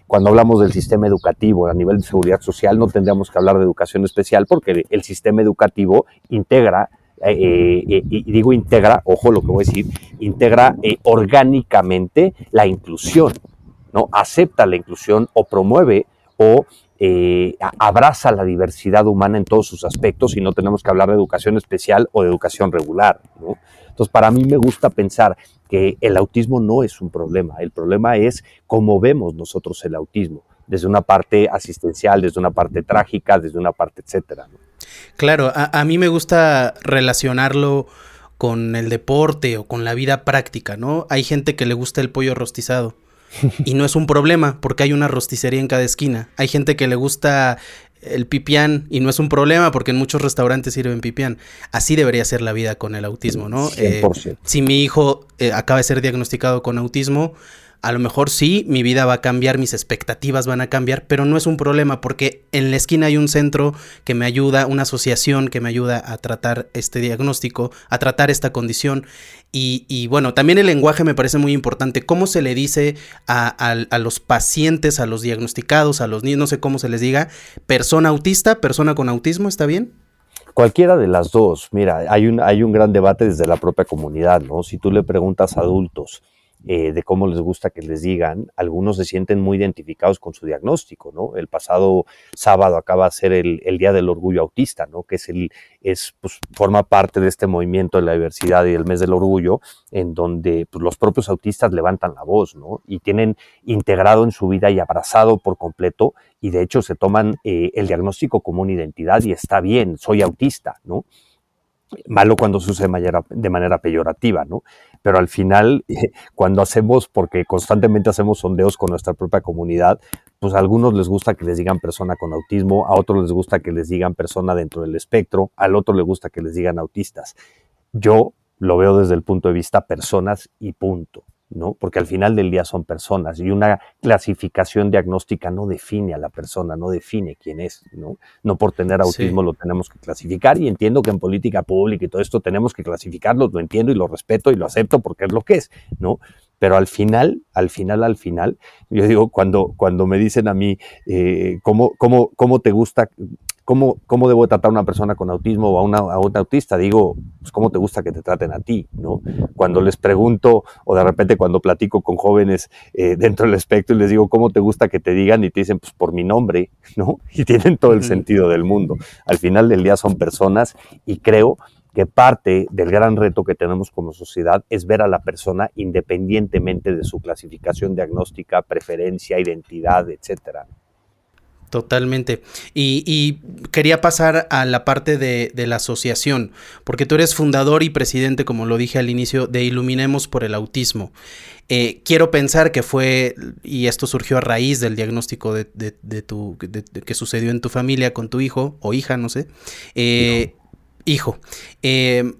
Cuando hablamos del sistema educativo a nivel de seguridad social, no tendríamos que hablar de educación especial porque el sistema educativo integra eh, eh, y digo integra, ojo lo que voy a decir, integra eh, orgánicamente la inclusión, ¿no? Acepta la inclusión o promueve o abraza la diversidad humana en todos sus aspectos y no tenemos que hablar de educación especial o de educación regular, ¿no? Entonces, para mí me gusta pensar que el autismo no es un problema, el problema es cómo vemos nosotros el autismo, desde una parte asistencial, desde una parte trágica, desde una parte etcétera. Claro, a, mí me gusta relacionarlo con el deporte o con la vida práctica, ¿no? Hay gente que le gusta el pollo rostizado y no es un problema porque hay una rosticería en cada esquina. Hay gente que le gusta el pipián y no es un problema porque en muchos restaurantes sirven pipián. Así debería ser la vida con el autismo, ¿no? Eh, si mi hijo eh, acaba de ser diagnosticado con autismo, a lo mejor sí, mi vida va a cambiar, mis expectativas van a cambiar, pero no es un problema porque en la esquina hay un centro que me ayuda, una asociación que me ayuda a tratar este diagnóstico, a tratar esta condición. Y, bueno, también el lenguaje me parece muy importante. ¿Cómo se le dice a, los pacientes, a los diagnosticados, a los niños, no sé cómo se les diga, persona autista, persona con autismo, ¿está bien? Cualquiera de las dos. Mira, hay un, hay un gran debate desde la propia comunidad, ¿no? Si tú le preguntas a adultos, eh, de cómo les gusta que les digan, algunos se sienten muy identificados con su diagnóstico, ¿no? El pasado sábado acaba de ser el, Día del Orgullo Autista, ¿no? Que es el, es, pues, forma parte de este movimiento de la diversidad y el mes del orgullo, en donde pues, los propios autistas levantan la voz, ¿no? Y tienen integrado en su vida y abrazado por completo, y de hecho se toman eh, el diagnóstico como una identidad y está bien, soy autista, ¿no? malo cuando se usa de manera, peyorativa, ¿no? Pero al final, cuando hacemos, porque constantemente hacemos sondeos con nuestra propia comunidad, pues a algunos les gusta que les digan persona con autismo, a otros les gusta que les digan persona dentro del espectro, al otro le gusta que les digan autistas. Yo lo veo desde el punto de vista personas y punto. ¿No? Porque al final del día son personas y una clasificación diagnóstica no define a la persona, no define quién es, ¿no? No por tener autismo lo tenemos que clasificar y entiendo que en política pública y todo esto tenemos que clasificarlo, lo entiendo y lo respeto y lo acepto porque es lo que es, ¿no? Pero al final, al final, al final, yo digo, cuando, cuando me dicen a mí, eh, ¿cómo, cómo, ¿cómo te gusta ¿Cómo, ¿Cómo debo tratar a una persona con autismo o a, una, a un autista? Digo, pues, ¿cómo te gusta que te traten a ti? ¿no? Cuando les pregunto, o de repente cuando platico con jóvenes eh, dentro del espectro y les digo, ¿cómo te gusta que te digan? Y te dicen, pues por mi nombre, ¿no? Y tienen todo el sentido del mundo. Al final del día son personas y creo que parte del gran reto que tenemos como sociedad es ver a la persona independientemente de su clasificación diagnóstica, preferencia, identidad, etcétera. Totalmente. Y, quería pasar a la parte de, la asociación, porque tú eres fundador y presidente, como lo dije al inicio, de Iluminemos por el Autismo. Eh, quiero pensar que fue, y esto surgió a raíz del diagnóstico de, tu, que sucedió en tu familia con tu hijo o hija, no sé. Eh, hijo. hijo. Eh,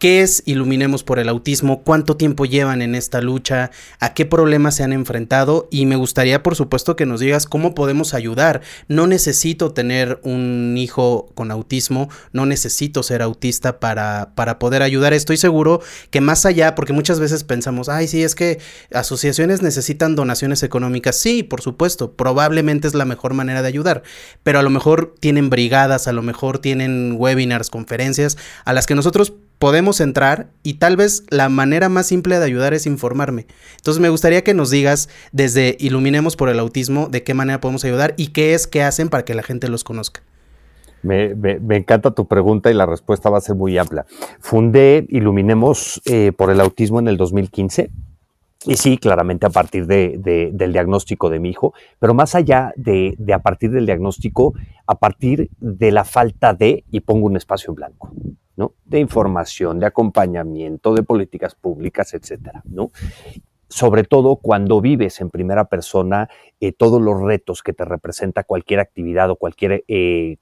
¿Qué es Iluminemos por el Autismo? ¿Cuánto tiempo llevan en esta lucha? ¿A qué problemas se han enfrentado? Y me gustaría, por supuesto, que nos digas cómo podemos ayudar. No necesito tener un hijo con autismo, no necesito ser autista para, para poder ayudar. Estoy seguro que más allá, porque muchas veces pensamos, ay, sí, es que asociaciones necesitan donaciones económicas. Sí, por supuesto, probablemente es la mejor manera de ayudar, pero a lo mejor tienen brigadas, a lo mejor tienen webinars, conferencias, a las que nosotros podemos entrar y tal vez la manera más simple de ayudar es informarme. Entonces me gustaría que nos digas desde Iluminemos por el Autismo de qué manera podemos ayudar y qué es que hacen para que la gente los conozca. Me, encanta tu pregunta y la respuesta va a ser muy amplia. Fundé Iluminemos eh, por el Autismo en el 2015. Y sí, claramente a partir de, del diagnóstico de mi hijo, pero más allá de, de, a partir del diagnóstico, a partir de la falta de, y pongo un espacio en blanco de información, de acompañamiento, de políticas públicas, etcétera, ¿no? Sobre todo cuando vives en primera persona eh, todos los retos que te representa cualquier actividad o cualquier, eh,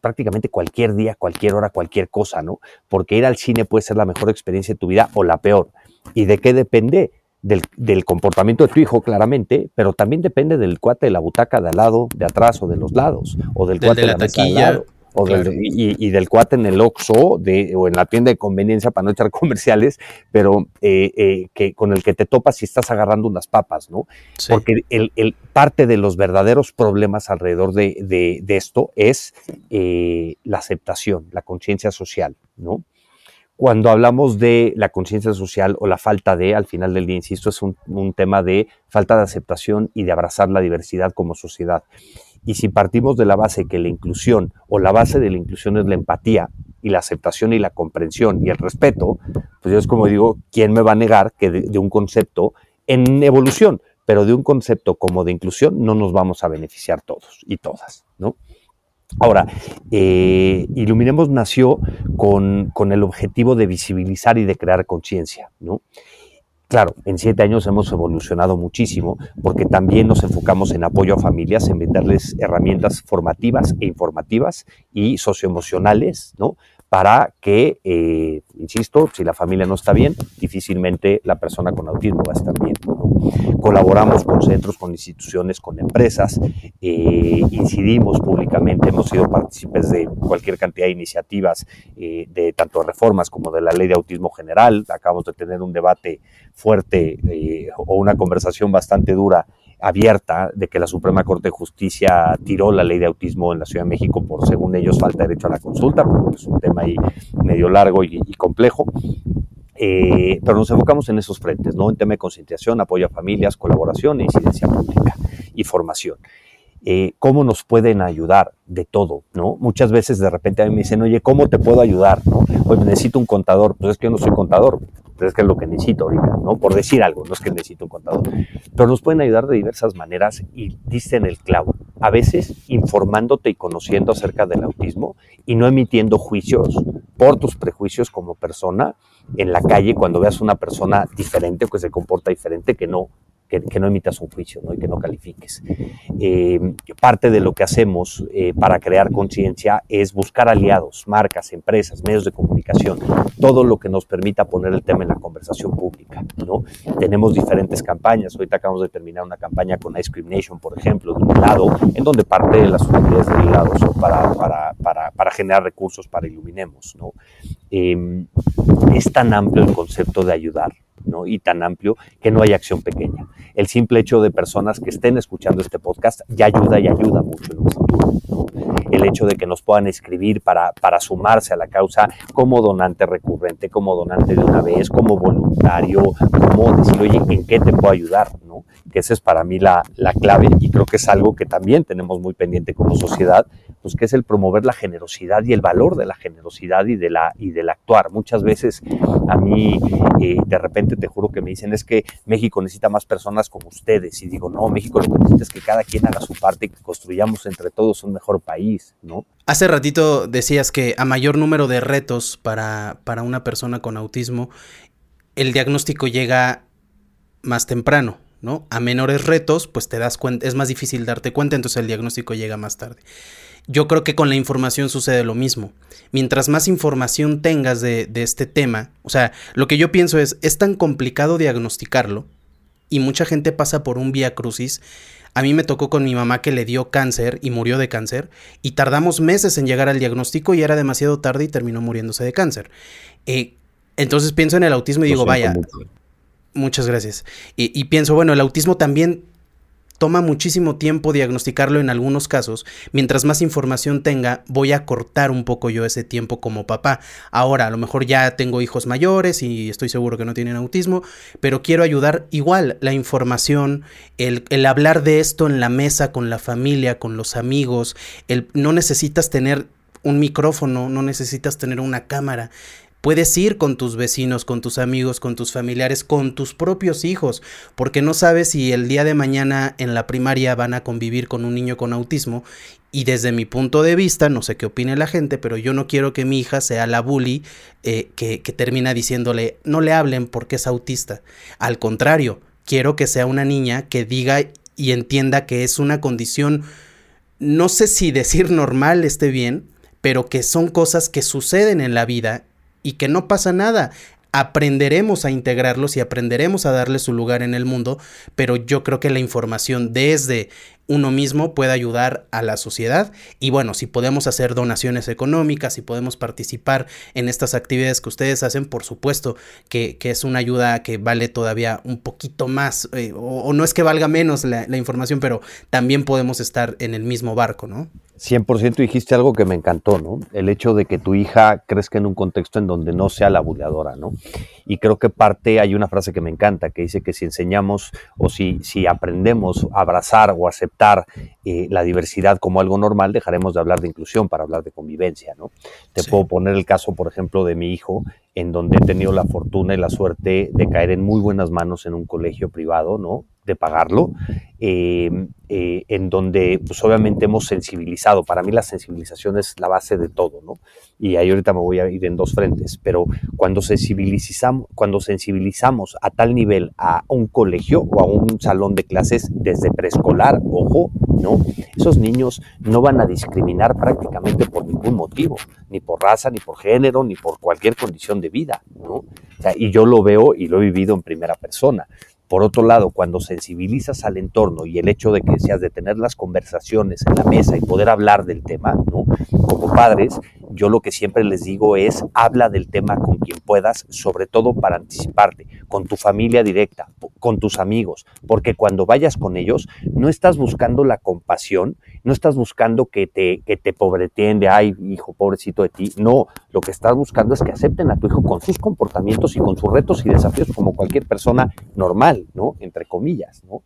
prácticamente cualquier día, cualquier hora, cualquier cosa, ¿no? Porque ir al cine puede ser la mejor experiencia de tu vida o la peor. ¿Y de qué depende? Del, comportamiento de tu hijo, claramente, pero también depende del cuate de la butaca de al lado, de atrás o de los lados, o del, cuate de la, taquilla y, del cuate en el Oxxo de, o en la tienda de conveniencia para no echar comerciales, pero eh, eh, que, con el que te topas si estás agarrando unas papas, ¿no? Porque el, parte de los verdaderos problemas alrededor de, esto es eh, la aceptación, la conciencia social, ¿no? Cuando hablamos de la conciencia social o la falta de, al final del día, insisto, es un, un tema de falta de aceptación y de abrazar la diversidad como sociedad. Y si partimos de la base que la inclusión o la base de la inclusión es la empatía y la aceptación y la comprensión y el respeto, pues yo es como digo, ¿quién me va a negar que de, un concepto en evolución, pero de un concepto como de inclusión no nos vamos a beneficiar todos y todas, ¿no? Ahora, eh, Iluminemos nació con, con, el objetivo de visibilizar y de crear conciencia, ¿no? Claro, en siete años hemos evolucionado muchísimo porque también nos enfocamos en apoyo a familias, en venderles herramientas formativas e informativas y socioemocionales, ¿no? Para que, eh, insisto, si la familia no está bien, difícilmente la persona con autismo va a estar bien. Colaboramos con centros, con instituciones, con empresas, eh, incidimos públicamente, hemos sido partícipes de cualquier cantidad de iniciativas, eh, de tanto reformas como de la ley de autismo general. Acabamos de tener un debate fuerte o una conversación bastante dura abierta de que la Suprema Corte de Justicia tiró la ley de autismo en la Ciudad de México por, según ellos, falta de derecho a la consulta, porque es un tema ahí medio largo y, complejo. Eh, pero nos enfocamos en esos frentes, ¿no? En tema de concientización, apoyo a familias, colaboración e incidencia pública y formación. Eh, ¿Cómo nos pueden ayudar? De todo, ¿no? Muchas veces de repente a mí me dicen, oye, ¿cómo te puedo ayudar? ¿no? Pues necesito un contador. Pues es que yo no soy contador es que es lo que necesito ahorita, ¿no? Por decir algo, no es que necesito un contador. Pero nos pueden ayudar de diversas maneras y dicen el clavo. A veces informándote y conociendo acerca del autismo y no emitiendo juicios por tus prejuicios como persona en la calle cuando veas una persona diferente o que se comporta diferente que no que, no emitas un juicio ¿no? y que no califiques. Eh, parte de lo que hacemos eh, para crear conciencia es buscar aliados, marcas, empresas, medios de comunicación, todo lo que nos permita poner el tema en la conversación pública. ¿no? Tenemos diferentes campañas. Ahorita acabamos de terminar una campaña con Ice Cream Nation, por ejemplo, de un helado, en donde parte de las utilidades del helado son para, para, para, para generar recursos para Iluminemos. ¿no? Eh, es tan amplio el concepto de ayudar ¿no? y tan amplio que no hay acción pequeña. El simple hecho de personas que estén escuchando este podcast ya ayuda y ayuda mucho en un futuro. El hecho de que nos puedan escribir para, para sumarse a la causa como donante recurrente, como donante de una vez, como voluntario, como decir, oye, ¿en qué te puedo ayudar? ¿no? Que esa es para mí la, la clave y creo que es algo que también tenemos muy pendiente como sociedad, pues que es el promover la generosidad y el valor de la generosidad y, de la, y del actuar. Muchas veces a mí eh, de repente te juro que me dicen es que México necesita más personas como ustedes y digo, no, México lo que necesita es que cada quien haga su parte y que construyamos entre todos un mejor país, ¿no? Hace ratito decías que a mayor número de retos para, para una persona con autismo, el diagnóstico llega más temprano, ¿no? A menores retos, pues te das cuenta, es más difícil darte cuenta, entonces el diagnóstico llega más tarde. Yo creo que con la información sucede lo mismo. Mientras más información tengas de, este tema, o sea, lo que yo pienso es, es tan complicado diagnosticarlo y mucha gente pasa por un vía crucis. A mí me tocó con mi mamá que le dio cáncer y murió de cáncer y tardamos meses en llegar al diagnóstico y era demasiado tarde y terminó muriéndose de cáncer. Eh, entonces pienso en el autismo y digo, vaya, muchas gracias. y, pienso, bueno, el autismo también toma muchísimo tiempo diagnosticarlo en algunos casos. Mientras más información tenga, voy a cortar un poco yo ese tiempo como papá. Ahora, a lo mejor ya tengo hijos mayores y estoy seguro que no tienen autismo, pero quiero ayudar igual la información, el, hablar de esto en la mesa con la familia, con los amigos, el no necesitas tener un micrófono, no necesitas tener una cámara. Puedes ir con tus vecinos, con tus amigos, con tus familiares, con tus propios hijos, porque no sabes si el día de mañana en la primaria van a convivir con un niño con autismo. Y desde mi punto de vista, no sé qué opine la gente, pero yo no quiero que mi hija sea la bully eh, que, que termina diciéndole no le hablen porque es autista. Al contrario, quiero que sea una niña que diga y entienda que es una condición, no sé si decir normal esté bien, pero que son cosas que suceden en la vida y que no pasa nada. Aprenderemos a integrarlos y aprenderemos a darle su lugar en el mundo, pero yo creo que la información desde uno mismo puede ayudar a la sociedad y bueno, si podemos hacer donaciones económicas, si podemos participar en estas actividades que ustedes hacen, por supuesto que, es una ayuda que vale todavía un poquito más, eh, o, no es que valga menos la información, pero también podemos estar en el mismo barco, ¿no? 100% dijiste algo que me encantó, ¿no? El hecho de que tu hija crezca en un contexto en donde no sea la buleadora, ¿no? Y creo que parte, hay una frase que me encanta, que dice que si enseñamos o si, si aprendemos a abrazar o aceptar eh, la diversidad como algo normal, dejaremos de hablar de inclusión para hablar de convivencia, ¿no? Te puedo poner el caso, por ejemplo, de mi hijo, en donde he tenido la fortuna y la suerte de caer en muy buenas manos en un colegio privado, ¿no? de pagarlo, em, eh, en donde pues obviamente hemos sensibilizado. Para mí la sensibilización es la base de todo, ¿no? Y ahí ahorita me voy a ir en dos frentes, pero cuando sensibilizamos, cuando sensibilizamos a tal nivel a un colegio o a un salón de clases desde preescolar, ojo, ¿no? Esos niños no van a discriminar prácticamente por ningún motivo, ni por raza, ni por género, ni por cualquier condición de vida, ¿no? y yo lo veo y lo he vivido en primera persona. Por otro lado, cuando sensibilizas al entorno y el hecho de que seas de tener las conversaciones en la mesa y poder hablar del tema, ¿no? Como padres, yo lo que siempre les digo es habla del tema con quien puedas, sobre todo para anticiparte, con tu familia directa, con tus amigos, porque cuando vayas con ellos no estás buscando la compasión, no estás buscando que te, que te pobreteen de, ay, hijo, pobrecito de ti, no, lo que estás buscando es que acepten a tu hijo con sus comportamientos y con sus retos y desafíos como cualquier persona normal, ¿no? Entre comillas, ¿no?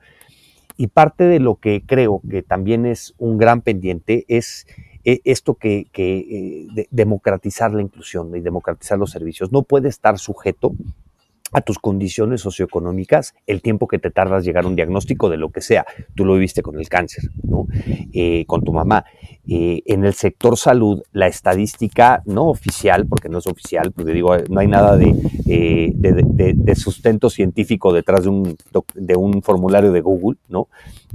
Y parte de lo que creo que también es un gran pendiente es esto que, que eh, democratizar la inclusión y democratizar los servicios. No puede estar sujeto a tus condiciones socioeconómicas el tiempo que te tardas llegar a un diagnóstico de lo que sea. Tú lo viviste con el cáncer, ¿no? Eh, con tu mamá. Eh, en el sector salud, la estadística no oficial, porque no es oficial, porque digo, no hay nada de, eh, sustento científico detrás de un, de un, formulario de Google, ¿no?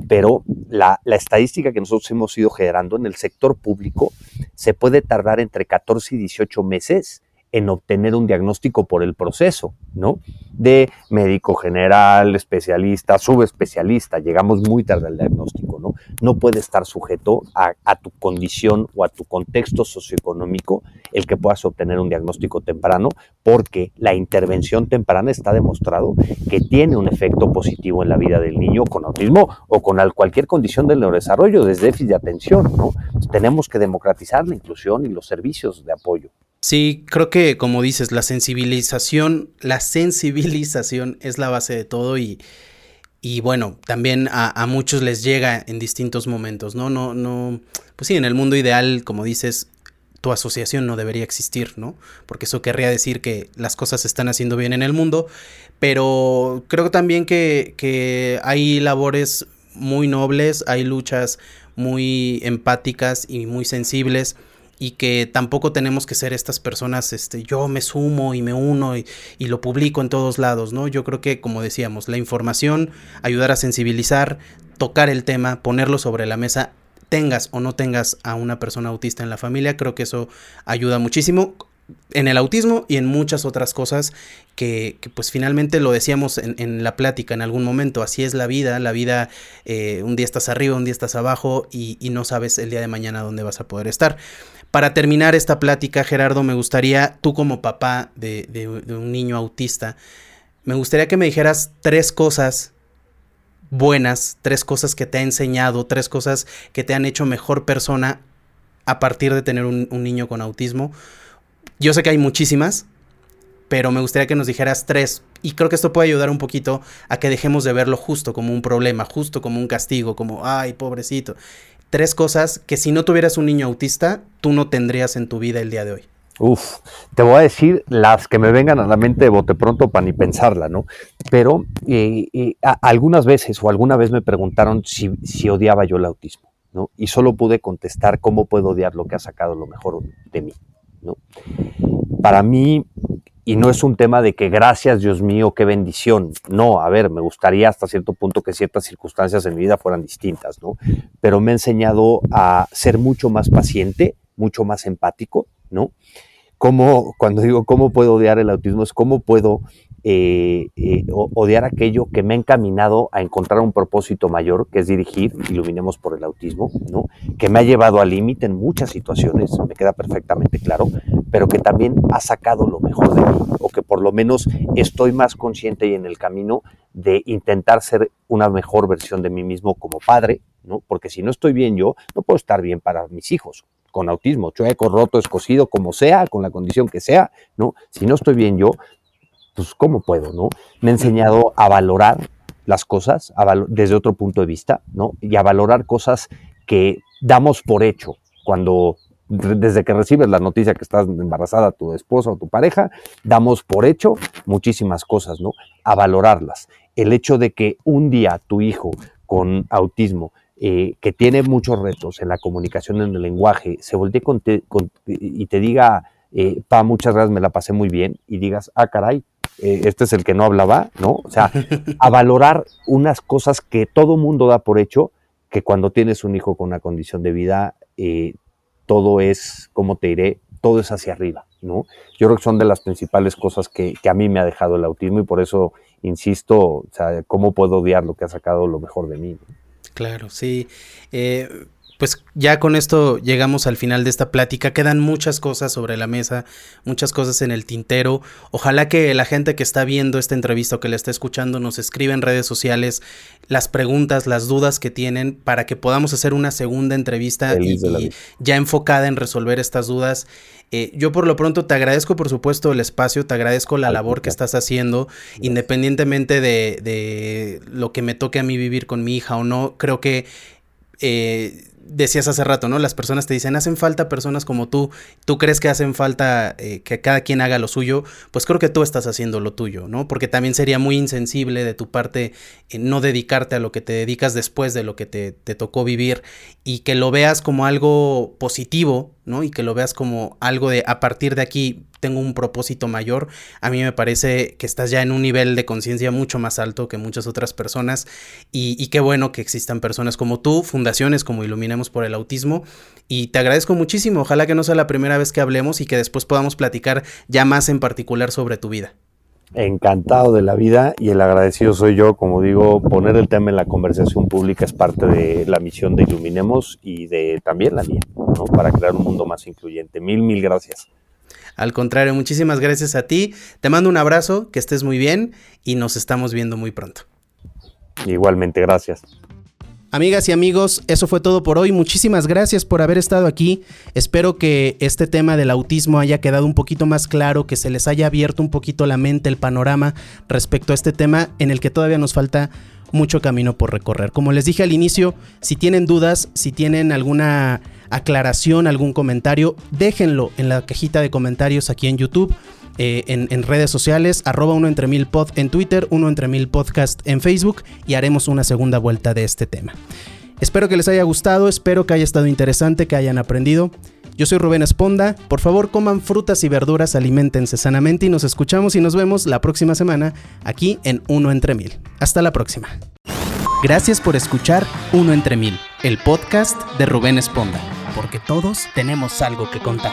Pero la, la estadística que nosotros hemos ido generando en el sector público se puede tardar entre 14 y 18 meses en obtener un diagnóstico por el proceso, ¿no? De médico general, especialista, subespecialista, llegamos muy tarde al diagnóstico, ¿no? No puede estar sujeto a, tu condición o a tu contexto socioeconómico el que puedas obtener un diagnóstico temprano, porque la intervención temprana está demostrado que tiene un efecto positivo en la vida del niño con autismo o con cualquier condición del neurodesarrollo, desde déficit de atención, ¿no? Tenemos que democratizar la inclusión y los servicios de apoyo. Sí, creo que como dices, la sensibilización, la sensibilización es la base de todo y, y bueno, también a, muchos les llega en distintos momentos, ¿no? No, no, pues sí, en el mundo ideal, como dices, tu asociación no debería existir, ¿no? Porque eso querría decir que las cosas se están haciendo bien en el mundo, pero creo también que, que hay labores muy nobles, hay luchas muy empáticas y muy sensibles y que tampoco tenemos que ser estas personas, este, yo me sumo y me uno y, lo publico en todos lados, ¿no? Yo creo que, como decíamos, la información, ayudar a sensibilizar, tocar el tema, ponerlo sobre la mesa, tengas o no tengas a una persona autista en la familia, creo que eso ayuda muchísimo en el autismo y en muchas otras cosas que, pues finalmente lo decíamos en, la plática en algún momento, así es la vida, la vida eh, un día estás arriba, un día estás abajo y, no sabes el día de mañana dónde vas a poder estar. Para terminar esta plática, Gerardo, me gustaría, tú como papá de, un niño autista, me gustaría que me dijeras tres cosas buenas, tres cosas que te ha enseñado, tres cosas que te han hecho mejor persona a partir de tener un, niño con autismo. Yo sé que hay muchísimas, pero me gustaría que nos dijeras tres. Y creo que esto puede ayudar un poquito a que dejemos de verlo justo como un problema, justo como un castigo, como, ay, pobrecito tres cosas que si no tuvieras un niño autista, tú no tendrías en tu vida el día de hoy. Uf, te voy a decir las que me vengan a la mente de bote pronto para ni pensarla, ¿no? Pero eh, eh, algunas veces o alguna vez me preguntaron si, si, odiaba yo el autismo, ¿no? Y solo pude contestar cómo puedo odiar lo que ha sacado lo mejor de mí, ¿no? Para mí, y no es un tema de que gracias Dios mío, qué bendición. No, a ver, me gustaría hasta cierto punto que ciertas circunstancias en mi vida fueran distintas, ¿no? Pero me ha enseñado a ser mucho más paciente, mucho más empático, ¿no? Cómo, cuando digo cómo puedo odiar el autismo, es cómo puedo eh, eh, odiar aquello que me ha encaminado a encontrar un propósito mayor, que es dirigir, iluminemos por el autismo, ¿no? que me ha llevado al límite en muchas situaciones, me queda perfectamente claro, pero que también ha sacado lo mejor de mí, o que por lo menos estoy más consciente y en el camino de intentar ser una mejor versión de mí mismo como padre, ¿no? porque si no estoy bien yo, no puedo estar bien para mis hijos con autismo, chueco, roto, escocido, como sea, con la condición que sea, ¿no? Si no estoy bien yo, pues ¿cómo puedo, no? Me ha enseñado a valorar las cosas desde otro punto de vista, ¿no? Y a valorar cosas que damos por hecho cuando desde que recibes la noticia que estás embarazada tu esposa o tu pareja, damos por hecho muchísimas cosas, ¿no? A valorarlas. El hecho de que un día tu hijo con autismo, eh, que tiene muchos retos en la comunicación, en el lenguaje, se voltee y te diga, eh, pa, muchas gracias, me la pasé muy bien, y digas, ah, caray, eh, este es el que no hablaba, ¿no? O sea, a valorar unas cosas que todo mundo da por hecho, que cuando tienes un hijo con una condición de vida, todo es, como te diré, todo es hacia arriba, ¿no? Yo creo que son de las principales cosas que, a mí me ha dejado el autismo y por eso insisto, o sea, ¿cómo puedo odiar lo que ha sacado lo mejor de mí? Claro, sí. Eh, pues ya con esto llegamos al final de esta plática. Quedan muchas cosas sobre la mesa, muchas cosas en el tintero. Ojalá que la gente que está viendo esta entrevista o que la está escuchando nos escriba en redes sociales las preguntas, las dudas que tienen para que podamos hacer una segunda entrevista y, ya enfocada en resolver estas dudas. Eh, yo por lo pronto te agradezco por supuesto el espacio, te agradezco la labor que estás haciendo, independientemente de, de lo que me toque a mí vivir con mi hija o no. Creo que... Eh, decías hace rato, ¿no? Las personas te dicen, hacen falta personas como tú, tú crees que hacen falta eh, que cada quien haga lo suyo, pues creo que tú estás haciendo lo tuyo, ¿no? Porque también sería muy insensible de tu parte eh, no dedicarte a lo que te dedicas después de lo que te, te tocó vivir y que lo veas como algo positivo, Y que lo veas como algo de a partir de aquí tengo un propósito mayor, a mí me parece que estás ya en un nivel de conciencia mucho más alto que muchas otras personas. Y, qué bueno que existan personas como tú, fundaciones como Iluminemos por el Autismo. Y te agradezco muchísimo, ojalá que no sea la primera vez que hablemos y que después podamos platicar ya más en particular sobre tu vida. Encantado de la vida y el agradecido soy yo, como digo, poner el tema en la conversación pública es parte de la misión de Iluminemos y de también la mía, ¿no? para crear un mundo más incluyente. Mil, mil gracias. Al contrario, muchísimas gracias a ti. Te mando un abrazo, que estés muy bien y nos estamos viendo muy pronto. Igualmente, gracias. Amigas y amigos, eso fue todo por hoy. Muchísimas gracias por haber estado aquí. Espero que este tema del autismo haya quedado un poquito más claro, que se les haya abierto un poquito la mente, el panorama respecto a este tema en el que todavía nos falta mucho camino por recorrer. Como les dije al inicio, si tienen dudas, si tienen alguna aclaración, algún comentario, déjenlo en la cajita de comentarios aquí en YouTube. Eh, en, redes sociales, arroba uno entre mil pod en Twitter, uno entre mil podcast en Facebook y haremos una segunda vuelta de este tema. Espero que les haya gustado, espero que haya estado interesante, que hayan aprendido. Yo soy Rubén Esponda, por favor coman frutas y verduras, alimentense sanamente y nos escuchamos y nos vemos la próxima semana aquí en Uno entre Mil. Hasta la próxima. Gracias por escuchar Uno entre Mil, el podcast de Rubén Esponda porque todos tenemos algo que contar.